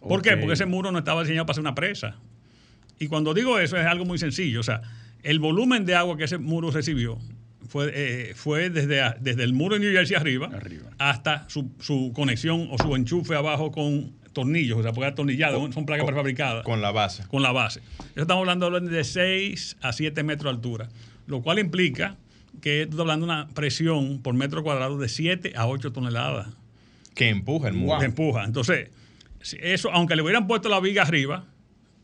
¿Por qué? Porque ese muro no estaba diseñado para ser una presa. Y cuando digo eso es algo muy sencillo. O sea, el volumen de agua que ese muro recibió fue, eh, fue desde, a- desde el muro de New Jersey arriba, Arriba. hasta su, su conexión o su enchufe abajo con tornillos, o sea, porque atornillado, son placas con- prefabricadas Con la base. con la base. Eso estamos hablando de 6 a 7 metros de altura, lo cual implica que estamos hablando de una presión por metro cuadrado de 7 a 8 toneladas Que empuja el muro. que empuja. Entonces, eso, aunque le hubieran puesto la viga arriba,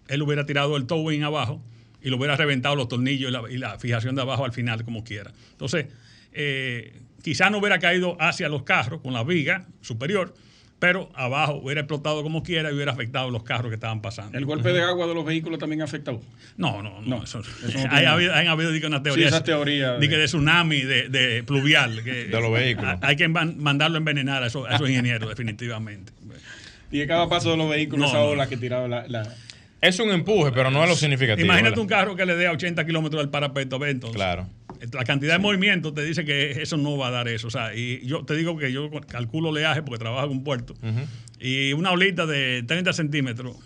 él hubiera tirado el towing abajo y lo hubiera reventado los tornillos y la, y la fijación de abajo al final, como quiera. Entonces, eh, quizá no hubiera caído hacia los carros con la viga superior, pero abajo hubiera explotado como quiera y hubiera afectado los carros que estaban pasando. El golpe de agua de los vehículos también afectó. No, no, no. No, eso- eso no hay habido, han habido di que una teoría. Sí, esa teoría de- de tsunami, de, de pluvial. que- De los vehículos. Hay que man- mandarlo a envenenar a esos, a esos ingenieros, definitivamente. Y de cada paso de los vehículos, No, esa no. ola que tiraba la. la- Es un empuje, pero no es lo significativo. Imagínate ¿verdad? un carro que le dé a 80 kilómetros del parapeto, a ver, entonces. Claro. La cantidad de movimiento te dice que eso no va a dar eso. O sea, y yo te digo que yo calculo oleaje porque trabajo en un puerto. Y una olita de 30 centímetros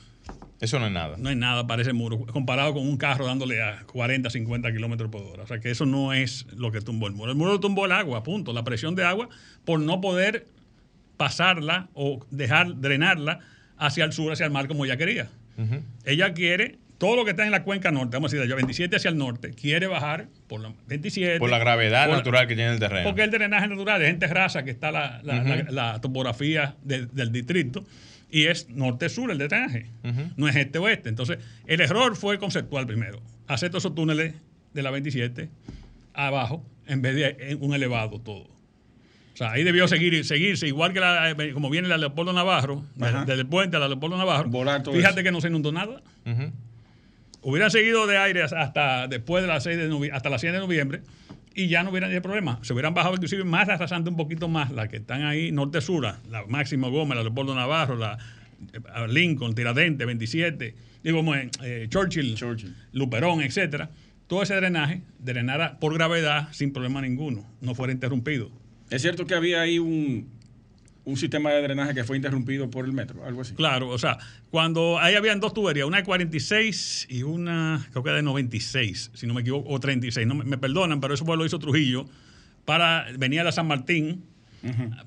Eso no es nada. no es nada para ese muro, comparado con un carro dándole a 40, 50 kilómetros por hora. O sea que eso no es lo que tumbó el muro. El muro tumbó el agua, punto. La presión de agua por no poder pasarla o dejar drenarla hacia el sur, hacia el mar, como ella quería. Ella quiere, todo lo que está en la cuenca norte, vamos a decir, de 27 hacia el norte, quiere bajar por la 27. Por la gravedad por natural que tiene el terreno. porque el drenaje natural es en terraza, que está la, la- la- la topografía de- del distrito, y es norte-sur el drenaje, no es este-oeste. Entonces, el error fue conceptual primero. Hacer todos esos túneles de la 27 abajo, en vez de en un elevado todo. O sea, ahí debió seguir, seguirse, igual que la, como viene la Leopoldo Navarro, desde el puente a la Leopoldo Navarro. Volar todo Fíjate eso. que no se inundó nada. Hubieran seguido de aire hasta después de las 6 de noviembre, hasta las 6 de noviembre y ya no hubieran tenido problema. Se hubieran bajado inclusive más arrasando un poquito más las que están ahí norte-sur, la Máximo Gómez, la Leopoldo Navarro, la eh, Lincoln, Tiradente, 27, digo, como en, eh, Churchill, Churchill. Luperón, etcétera. Todo ese drenaje drenara por gravedad sin problema ninguno, no fuera interrumpido. Es cierto que había ahí un, un sistema de drenaje que fue interrumpido por el metro, algo así. Claro, o sea, cuando ahí habían dos tuberías, una de 46 y una, creo que de 96, si no me equivoco, o 36, no me, perdonan, pero eso fue lo hizo Trujillo para venir a la San Martín,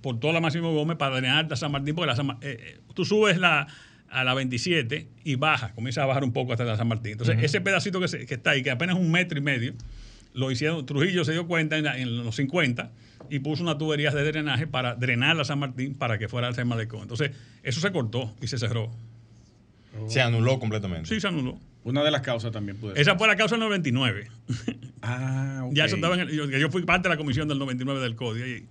por toda la Máximo Gómez, para drenar la San Martín, porque la San eh, eh, tú subes la, a la 27 y bajas, comienza a bajar un poco hasta la San Martín. Entonces, ese pedacito que, se- que está ahí, que apenas es un metro y medio, lo hicieron, Trujillo se dio cuenta en, la- en los 50 y puso una tubería de drenaje para drenar la San Martín para que fuera el Malecón. Entonces, eso se cortó y se cerró. Se anuló completamente. Sí, se anuló. Una de las causas también puede ser. Esa fue la causa del 99. Ah, ok. Ya eso estaba en el- yo, yo fui parte de la comisión del 99 del código y,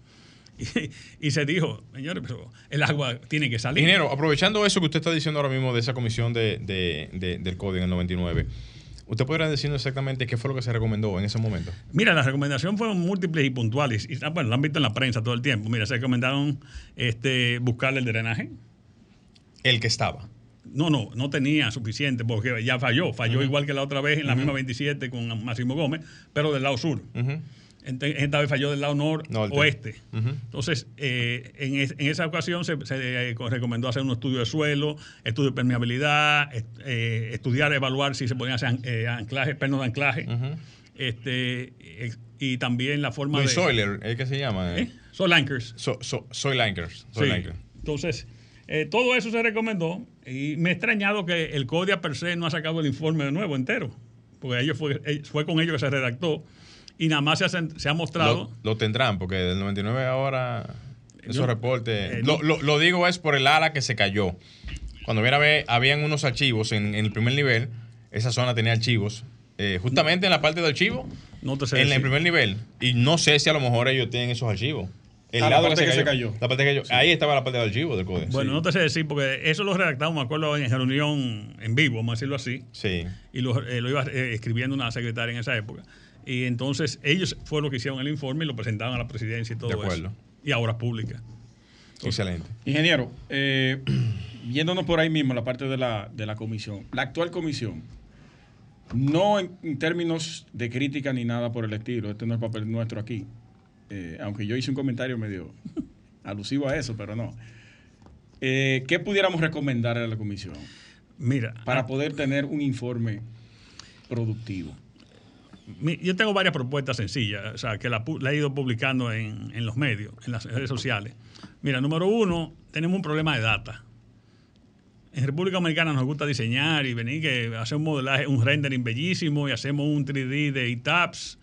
y- y se dijo, señores, pero el agua tiene que salir. Ingeniero, aprovechando eso que usted está diciendo ahora mismo de esa comisión de, de- de- del código en el 99, ¿usted podría decirnos exactamente qué fue lo que se recomendó en ese momento? Mira, las recomendaciones fueron múltiples y puntuales. Y, ah, bueno, lo han visto en la prensa todo el tiempo. Mira, se recomendaron este, buscarle el drenaje. El que estaba. No, no, no tenía suficiente porque ya falló. Falló igual que la otra vez en la misma 27 con Máximo Gómez, pero del lado sur. Ente- Esta vez falló del lado nor Norte. oeste. Ujú. Entonces, eh, en, es- en esa ocasión se, se, eh, recomendó hacer un estudio de suelo, estudio de permeabilidad, est- eh, estudiar, evaluar si se podían hacer an- anclajes, pernos de anclaje, este, y también la forma Luis de... Soiler, ¿el que se llama? Soil anchors. So- so- soil anchors. Soil Sí. anchor. Entonces, todo eso se recomendó y me ha extrañado que el CODIA per se no ha sacado el informe de nuevo entero, porque ellos fue, fue con ellos que se redactó y nada más se ha, se ha mostrado. Lo, lo, tendrán, porque del 99 ahora esos Yo- reportes. eh, lo, lo- lo digo es por el ala que se cayó. Cuando viene a ver, habían unos archivos en, en el primer nivel. Esa zona tenía archivos. eh, justamente en la parte de archivo, No te sé en el primer nivel. Y no sé si a lo mejor ellos tienen esos archivos. El Ah, la lado parte que se cayó. La parte que cayó. Ahí estaba la parte del archivo del código. Bueno, no te sé decir, porque eso lo redactamos, me acuerdo, en reunión en vivo, vamos a decirlo así. Sí. y lo, eh, lo iba eh, escribiendo una secretaria en esa época. Y entonces ellos fueron los que hicieron el informe y lo presentaron a la presidencia y todo De acuerdo. eso. Y ahora pública. Excelente. Ingeniero, eh, yéndonos por ahí mismo, la parte de la, de la comisión. La actual comisión, no en, en términos de crítica ni nada por el estilo, este no es papel nuestro aquí, eh, aunque yo hice un comentario medio alusivo a eso, pero no. Eh, ¿Qué pudiéramos recomendar a la comisión Mira, para ah, poder tener un informe productivo? Yo tengo varias propuestas sencillas, o sea, que la, he ido publicando en, en los medios, en las redes sociales. Mira, número uno, tenemos un problema de data. En República Dominicana nos gusta diseñar y venir que hacer un modelaje, un rendering bellísimo y hacemos un 3D de ETAPS,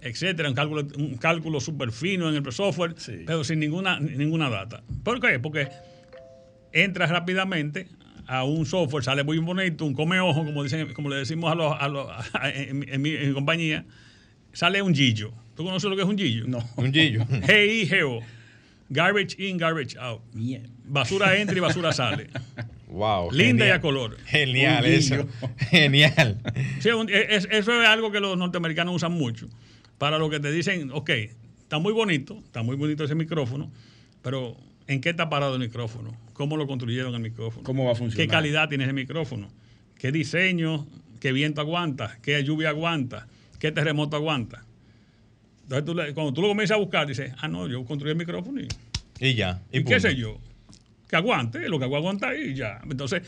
etcétera, un cálculo, un cálculo súper fino en el software, Sí. pero sin ninguna, ninguna data. ¿Por qué? Porque entras rápidamente a un software, sale muy bonito, un come ojo, como dicen, como le decimos a los, a los- a- en, mi- en mi, en mi compañía, sale un gillo. ¿Tú conoces lo que es un gillo? No. Un gillo. G-I-G-O. Garbage in, garbage out. Bien. Basura entra y basura sale. wow. Linda y a color. Genial Un eso. gillo. Genial. Sí, un- es- eso es algo que los norteamericanos usan mucho. Para lo que te dicen, ok, está muy bonito, está muy bonito ese micrófono, pero ¿en qué está parado el micrófono? ¿Cómo lo construyeron el micrófono? ¿Cómo va a funcionar? ¿Qué calidad tiene ese micrófono? ¿Qué diseño? ¿Qué viento aguanta? ¿Qué lluvia aguanta? ¿Qué terremoto aguanta? Entonces, tú le- cuando tú lo comienzas a buscar, dices, ah, no, yo construí el micrófono y Y ya. ¿Y, qué sé yo? Que aguante, lo que aguanta y ya. Entonces,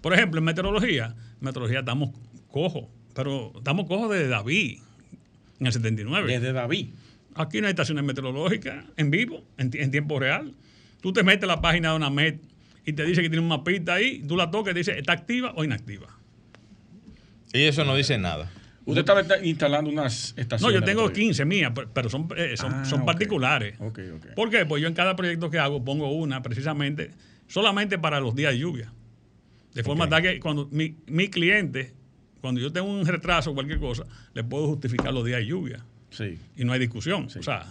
por ejemplo, en meteorología, en meteorología estamos cojos, pero estamos cojos desde David, en el 79. Desde David. Aquí no hay estaciones meteorológicas en vivo, en tiempo real. Tú te metes a la página de una MET y te dice que tiene un mapita ahí, tú la tocas y dice, ¿está activa o inactiva? Y eso no dice nada. Usted estaba esta- instalando unas estaciones. No, yo tengo de meteorología. 15 mías, pero- son, eh, son, Ah, son particulares. Ok, ok. ¿Por qué? Pues yo en cada proyecto que hago pongo una precisamente solamente para los días de lluvia. De forma tal que cuando mi, mi cliente, cuando yo tengo un retraso o cualquier cosa, le puedo justificar los días de lluvia Sí. y no hay discusión. O sea,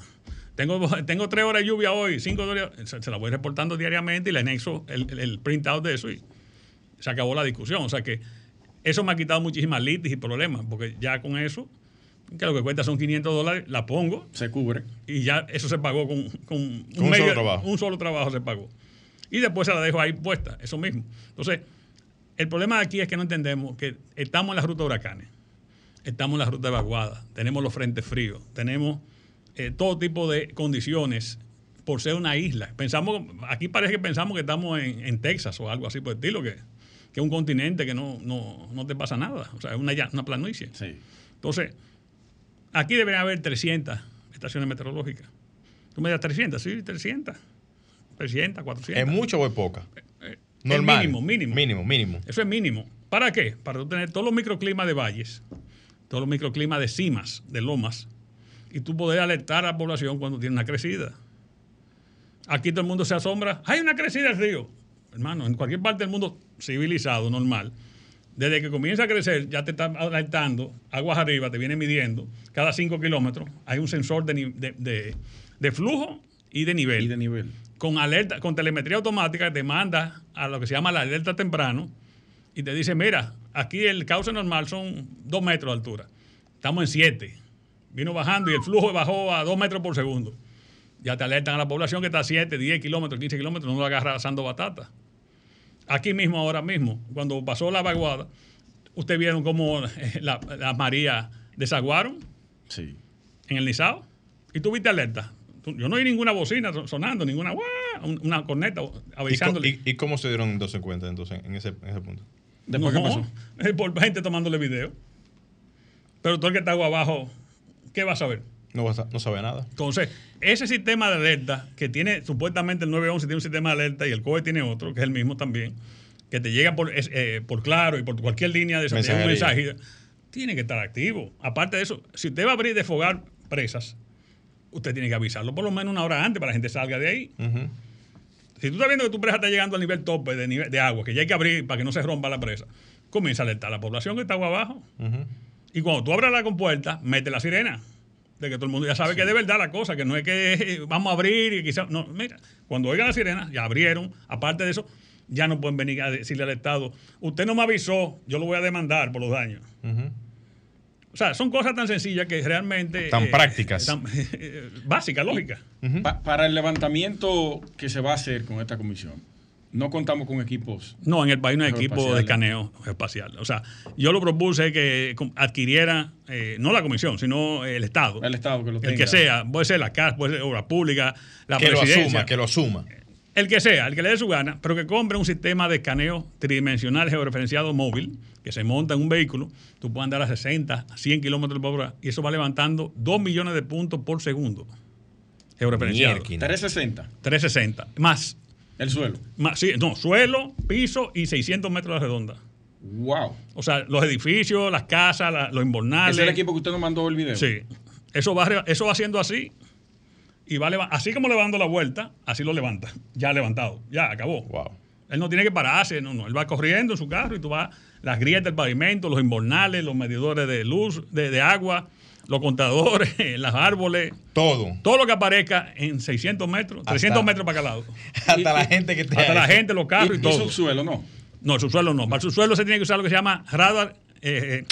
tengo, tengo tres horas de lluvia hoy, cinco horas, se, se la voy reportando diariamente y le anexo el, el, printout de eso y se acabó la discusión. O sea que eso me ha quitado muchísimas litis y problemas, porque ya con eso, que lo que cuesta son 500 dólares, la pongo Se cubre. y ya eso se pagó con, con un, solo trabajo. Un solo trabajo se pagó. Y después se la dejo ahí puesta, eso mismo. Entonces, el problema aquí es que no entendemos que estamos en la ruta de huracanes, estamos en la ruta de vaguada, tenemos los frentes fríos, tenemos eh, todo tipo de condiciones por ser una isla. Pensamos, aquí parece que pensamos que estamos en, en Texas o algo así por el estilo, que, que es un continente que no, no, no te pasa nada. O sea, es una, una planicie. Sí. Entonces, aquí debería haber 300 estaciones meteorológicas. Tú me das 300, sí, 300. 300, 400. ¿Es mucho o es poca? Eh, Normal. Es mínimo, mínimo. Mínimo, mínimo. Eso es mínimo. ¿Para qué? Para tener todos los microclimas de valles, todos los microclimas de cimas, de lomas, y tú poder alertar a la población cuando tiene una crecida. Aquí todo el mundo se asombra. Hay una crecida del río. Hermano, en cualquier parte del mundo civilizado, normal, desde que comienza a crecer, ya te está alertando, aguas arriba, te viene midiendo. Cada 5 kilómetros hay un sensor de, de- de- de flujo y de nivel Y de nivel. con alerta, con telemetría automática, te manda a lo que se llama la alerta temprano y te dice, mira, aquí el cauce normal son dos metros de altura. Estamos en siete. Vino bajando y el flujo bajó a dos metros por segundo. Ya te alertan a la población que está a 7, 10 kilómetros, 15 kilómetros, no lo agarra asando batata. Aquí mismo, ahora mismo, cuando pasó la vaguada, ustedes vieron cómo eh, la- las Marías desaguaron Sí. en el Nizao y tú viste alerta. Yo no oí ninguna bocina son- sonando, ninguna una corneta ¿Y, co- avisándole. y- y cómo se dieron entonces cuenta entonces en ese, en ese punto? Después, ¿qué No, pasó? por gente tomándole video. Pero tú el que está agua abajo, ¿qué vas a ver? No, no sabe nada. Entonces, ese sistema de alerta que tiene supuestamente el 911 tiene un sistema de alerta y el COE tiene otro, que es el mismo también, que te llega por, eh, por claro y por cualquier línea de un mensaje, tiene que estar activo. Aparte de eso, si usted va a abrir de fogar presas, usted tiene que avisarlo por lo menos una hora antes para que la gente salga de ahí. Si tú estás viendo que tu presa está llegando al nivel tope de, nivel, de agua, que ya hay que abrir para que no se rompa la presa, comienza a alertar a la población que está agua abajo. Y cuando tú abras la compuerta, mete la sirena. De que todo el mundo ya sabe que es de verdad la cosa, que no es que eh, vamos a abrir y quizás. No, mira, cuando oigan la sirena, ya abrieron. Aparte de eso, ya no pueden venir a decirle al Estado, usted no me avisó, yo lo voy a demandar por los daños. O sea, son cosas tan sencillas que realmente. Tan prácticas. tan- básicas, lógicas. Pa- para el levantamiento que se va a hacer con esta comisión, no contamos con equipos. No, en el país no hay equipo de escaneo espacial. O sea, yo lo propuse que adquiriera, eh, no la comisión, sino el Estado. El Estado que lo El tenga. que sea, puede ser la CAS, puede ser Obra Pública, la que lo presidencia. asuma, que lo asuma. El que sea, el que le dé su gana, pero que compre un sistema de escaneo tridimensional georreferenciado móvil que se monta en un vehículo. Tú puedes andar a 60, a 100 kilómetros por hora y eso va levantando 2 millones de puntos por segundo. Georreferenciado. Mierquina. 360, 360. Más, el suelo. más, sí, no, suelo, piso y 600 metros de redonda. Wow. O sea, los edificios, las casas, la- los invernales. Ese es el equipo que usted nos mandó el video. Sí. Eso va, eso va haciendo así. Y va así como le va dando la vuelta, así lo levanta. Ya levantado. Ya, acabó. Wow. Él no tiene que pararse, no, no. Él va corriendo en su carro y tú vas, las grietas del pavimento, los invernales, los medidores de luz, de, de agua, los contadores, los árboles, Todo. todo lo que aparezca en 600 metros, 300 metros para cada lado. Hasta la gente que esté Hasta la gente, los carros y, Y, y todo. subsuelo, no. No, el subsuelo no. Para el subsuelo se tiene que usar lo que se llama radar eh,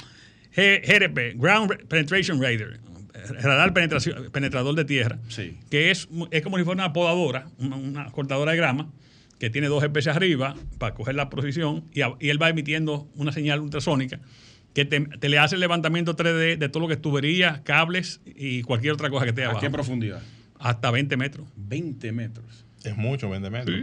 eh, GRP, Ground Penetration Radar, radar penetración- penetrador de tierra, Sí. que es, es como si fuera una podadora, una, una cortadora de grama, que tiene dos GPS arriba para coger la posición y, a- y él va emitiendo una señal ultrasónica que te, te le hace el levantamiento 3D de todo lo que es tuberías, cables y cualquier otra cosa que esté ¿A abajo. qué profundidad? Hasta 20 metros. 20 metros. Es mucho, 20 metros.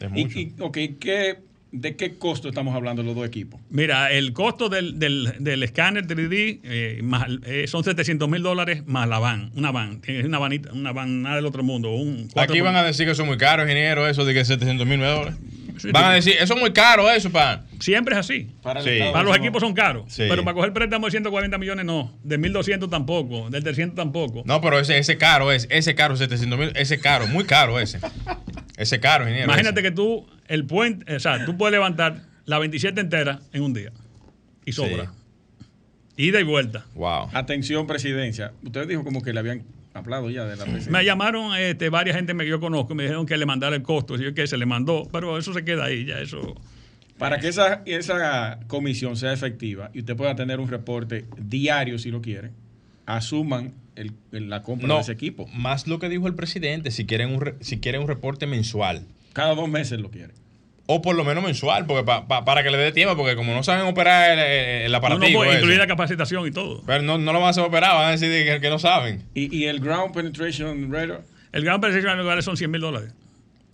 Es Y, mucho. y, ok, ¿qué, ¿de qué costo estamos hablando los dos equipos? Mira, el costo del, del, del escáner 3D eh, más, eh, son 700 mil dólares más la van, una van, tiene una vanita, una van nada del otro mundo. Un Aquí van a decir que son muy caros, ingeniero, eso de que 700 mil dólares. Sí, Van a sí. decir, eso es muy caro, eso, pan. Siempre es así. Para, Sí. Para los equipos son caros, Sí. pero para coger préstamo de 140 millones no, de 1200 tampoco, del 300 tampoco. No, pero ese, ese caro es, ese caro, 700 mil, ese caro, muy caro ese. Ese caro, ingeniero. Imagínate ese. que tú, el puente, o sea, tú puedes levantar la 27 entera en un día y sobra. Ida y vuelta. Wow. Atención, presidencia. Usted dijo como que le habían hablado ya de la presidencia. Me llamaron este, varias gente que yo conozco, me dijeron que le mandara el costo, y yo que se le mandó, pero eso se queda ahí, ya eso. Para que esa, esa comisión sea efectiva y usted pueda tener un reporte diario si lo quiere, asuman el- el- la compra No, de ese equipo. más lo que dijo el presidente, si quieren un, re- si quieren un reporte mensual. Cada dos meses lo quiere. O por lo menos mensual, porque pa- pa- para que le dé tiempo, porque como no saben operar el, el, No, no incluir la capacitación y todo. pero no, no lo van a hacer operar, van a decir que, que no saben. Y, y el Ground Penetration Radar, El precio de lugares son 100 mil dólares.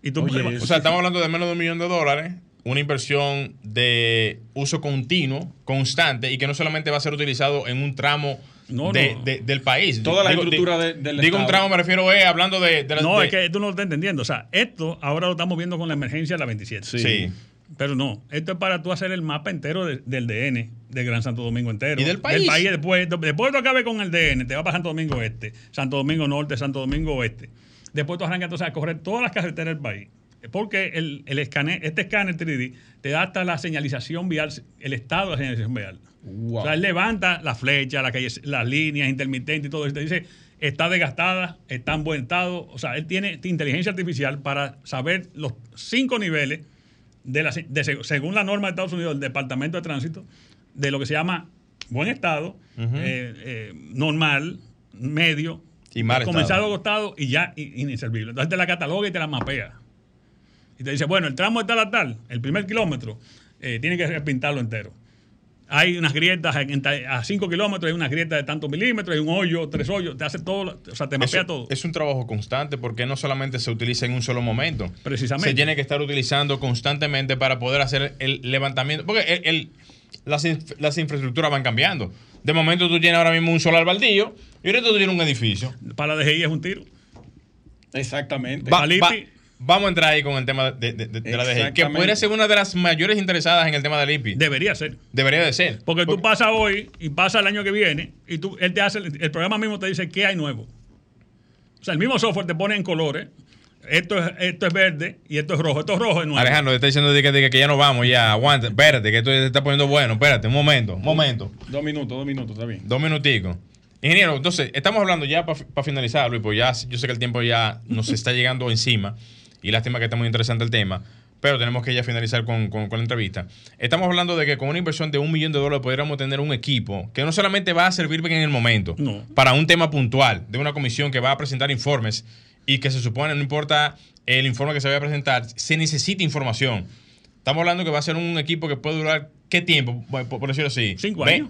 Y tú Oye, puedes- O sea, estamos hablando de menos de un millón de dólares, una inversión de uso continuo, constante, y que no solamente va a ser utilizado en un tramo No, de- no. de- del país. Toda la Digo- estructura de- del Digo un tramo, me refiero eh, hablando de... de la- no, de- es que tú no lo estás entendiendo. O sea, esto ahora lo estamos viendo con la emergencia de la 27. Sí. Pero no, esto es para tú hacer el mapa entero de- del DN, de Gran Santo Domingo entero. ¿Y del país? Del país después. Después tú acabes con el DN, te vas para Santo Domingo Este, Santo Domingo Norte, Santo Domingo Oeste. Después tú arrancas entonces a correr todas las carreteras del país. Porque el, el escane- este escáner 3D te da hasta la señalización vial, el estado de la señalización vial. Wow. O sea, él levanta la flecha, la calle- las líneas intermitentes y todo eso. Te dice, está desgastada, está en buen estado. O sea, él tiene inteligencia artificial para saber los cinco niveles, de la, de seg- según la norma de Estados Unidos, del Departamento de Tránsito, de lo que se llama buen estado, eh, eh, normal, medio, Y mal comenzado estado. agotado y ya inservible. Entonces te la cataloga y te la mapea. Y te dice, bueno, el tramo de tal a tal, el primer kilómetro, eh, tiene que pintarlo entero. Hay unas grietas a 5 kilómetros, hay una grieta de tantos milímetros, hay un hoyo, tres hoyos, te hace todo, o sea, te mapea Eso- todo. Es un trabajo constante porque no solamente se utiliza en un solo momento. Precisamente. Se tiene que estar utilizando constantemente para poder hacer el levantamiento. Porque el- el- las, las infraestructuras van cambiando. De momento tú tienes ahora mismo un solar baldío y ahorita tú tienes un edificio. Para la DGI es un tiro. Exactamente. Va- va- vamos a entrar ahí con el tema de, de- de- de la DGI, que podría ser una de las mayores interesadas en el tema del IPI. Debería ser. Debería de ser. Porque tú pasas hoy y pasas el año que viene y tú, él te hace, el, programa mismo te dice qué hay nuevo. O sea, el mismo software te pone en colores. Esto es, esto es verde y esto es rojo. Esto es rojo es nuevo. Alejandro, te está diciendo que, de que ya no vamos, ya, aguanta, espérate, que esto se está poniendo bueno, espérate, un momento, un momento, Dos minutos, dos minutos, está bien. dos minuticos. Ingeniero, entonces, estamos hablando ya para finalizar, Luis, pues ya yo sé que el tiempo ya nos está llegando encima y lástima que está muy interesante el tema, pero tenemos que ya finalizar con, con- con la entrevista. Estamos hablando de que con una inversión de un millón de dólares podríamos tener un equipo que no solamente va a servir en el momento No. para un tema puntual de una comisión que va a presentar informes y que se supone, no importa el informe que se vaya a presentar, se necesita información. Estamos hablando que va a ser un equipo que puede durar, ¿qué tiempo? Por, por decirlo así. Cinco años.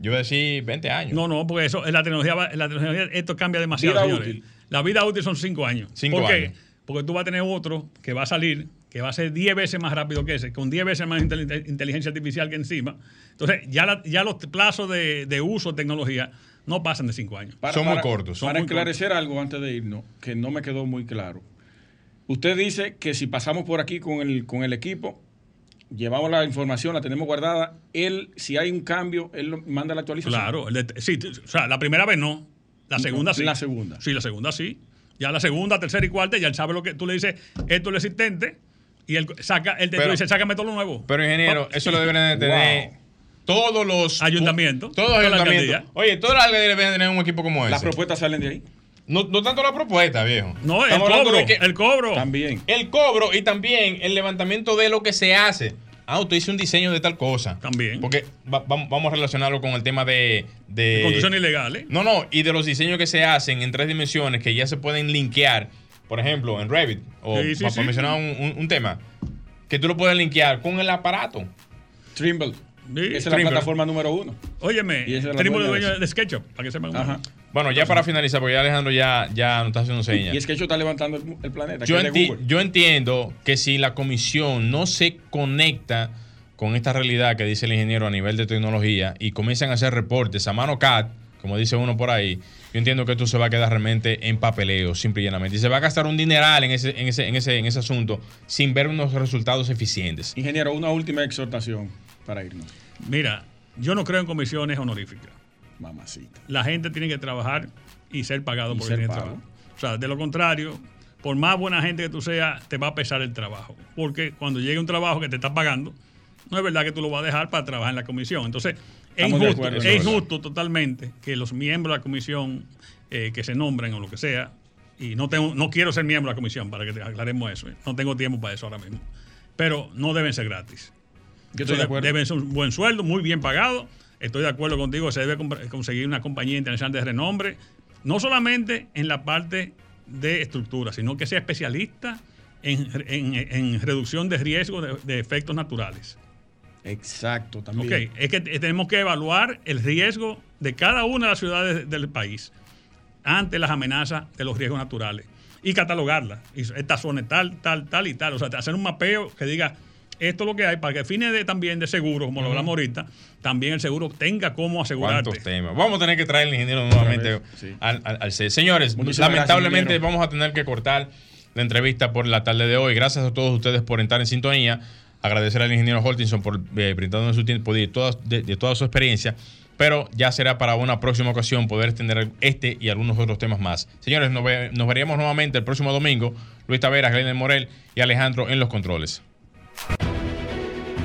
Yo voy a decir 20 años. No, no, porque eso, en la tecnología, en la tecnología esto cambia demasiado, Vida señores. útil. La vida útil son cinco años. Cinco ¿Por qué? años. Porque tú vas a tener otro que va a salir, que va a ser 10 veces más rápido que ese, con 10 veces más inteli- inteligencia artificial que encima. Entonces, ya, la- ya los plazos de, de uso de tecnología no pasan de cinco años. Son muy cortos. Son para muy esclarecer algo antes de irnos, que no me quedó muy claro. Usted dice que si pasamos por aquí con el, con el equipo, llevamos la información, la tenemos guardada, él, si hay un cambio, él manda la actualización. Claro, el de- sí, o sea, la primera vez no, la segunda sí. La segunda. Sí, la segunda sí. Ya la segunda, tercera y cuarta, ya él sabe lo que tú le dices, esto es lo existente, y él saca, él te Pero- tú dice, sácame todo lo nuevo. Pero ingeniero, eso lo deberían de tener Wow. todos los Ayuntamientos, Todos los ayuntamientos. Oye, todas las alcaldías deben tener un equipo como Las ese. propuestas salen de ahí. No, no tanto la propuesta, viejo. No, el Estamos cobro, de que- el cobro. También. el cobro y también el levantamiento de lo que se hace. Ah, usted hizo un diseño de tal cosa. También. Porque va- vamos vamos a relacionarlo con el tema de. de Construcción ilegal, ¿eh? No, no, y de los diseños que se hacen en tres dimensiones que ya se pueden linkear, por ejemplo, en Revit, o Sí, sí, para sí. mencionar un, un- un tema, que tú lo puedes linkear con el aparato. Trimble. Sí, Esa es la Trimble. plataforma número uno. Óyeme, esa es de dueño de SketchUp, para que sepan. Bueno, ya para finalizar, porque ya Alejandro ya, ya nos está haciendo señas. Y es que ellos está levantando el, el planeta. Yo, que es de enti- Google. yo entiendo que si la comisión no se conecta con esta realidad que dice el ingeniero a nivel de tecnología y comienzan a hacer reportes a mano CAD, como dice uno por ahí, yo entiendo que esto se va a quedar realmente en papeleo, simple y llanamente. Y se va a gastar un dineral en ese, en ese, en ese, en ese asunto sin ver unos resultados eficientes. Ingeniero, una última exhortación para irnos. Mira, yo no creo en comisiones honoríficas. Mamacita. La gente tiene que trabajar y ser pagado Y por ser el trabajo. O sea, de lo contrario, por más buena gente que tú seas, te va a pesar el trabajo. Porque cuando llegue un trabajo que te está pagando, no es verdad que tú lo vas a dejar para trabajar en la comisión. Entonces, es Estamos injusto, es injusto totalmente que los miembros de la comisión eh, que se nombren o lo que sea, y no, tengo, no quiero ser miembro de la comisión para que te aclaremos eso, eh, no tengo tiempo para eso ahora mismo, pero no deben ser gratis. Yo estoy de acuerdo. Deben ser un buen sueldo, muy bien pagado. Estoy de acuerdo contigo, se debe conseguir una compañía internacional de renombre, no solamente en la parte de estructura, sino que sea especialista en, en- en reducción de riesgo de, de efectos naturales. Exacto, Ok, también. es que tenemos que evaluar el riesgo de cada una de las ciudades del país ante las amenazas de los riesgos naturales y catalogarlas. Y esta zona es tal, tal, tal y tal. O sea, hacer un mapeo que diga esto es lo que hay para que a fines de, también de seguro, como lo hablamos ahorita, también el seguro tenga cómo asegurarte. ¿Cuántos temas? Vamos a tener que traer al ingeniero nuevamente sí. al, al, al set. Señores, Muchísimas lamentablemente gracias, vamos a tener que cortar la entrevista por la tarde de hoy. Gracias a todos ustedes por entrar en sintonía. Agradecer al ingeniero Holtinson por eh, brindarnos su tiempo de toda, de, de toda su experiencia. Pero ya será para una próxima ocasión poder tener este y algunos otros temas más. Señores, nos, ve- nos veríamos nuevamente el próximo domingo. Luis Taveras, Glenn Morel y Alejandro en los controles.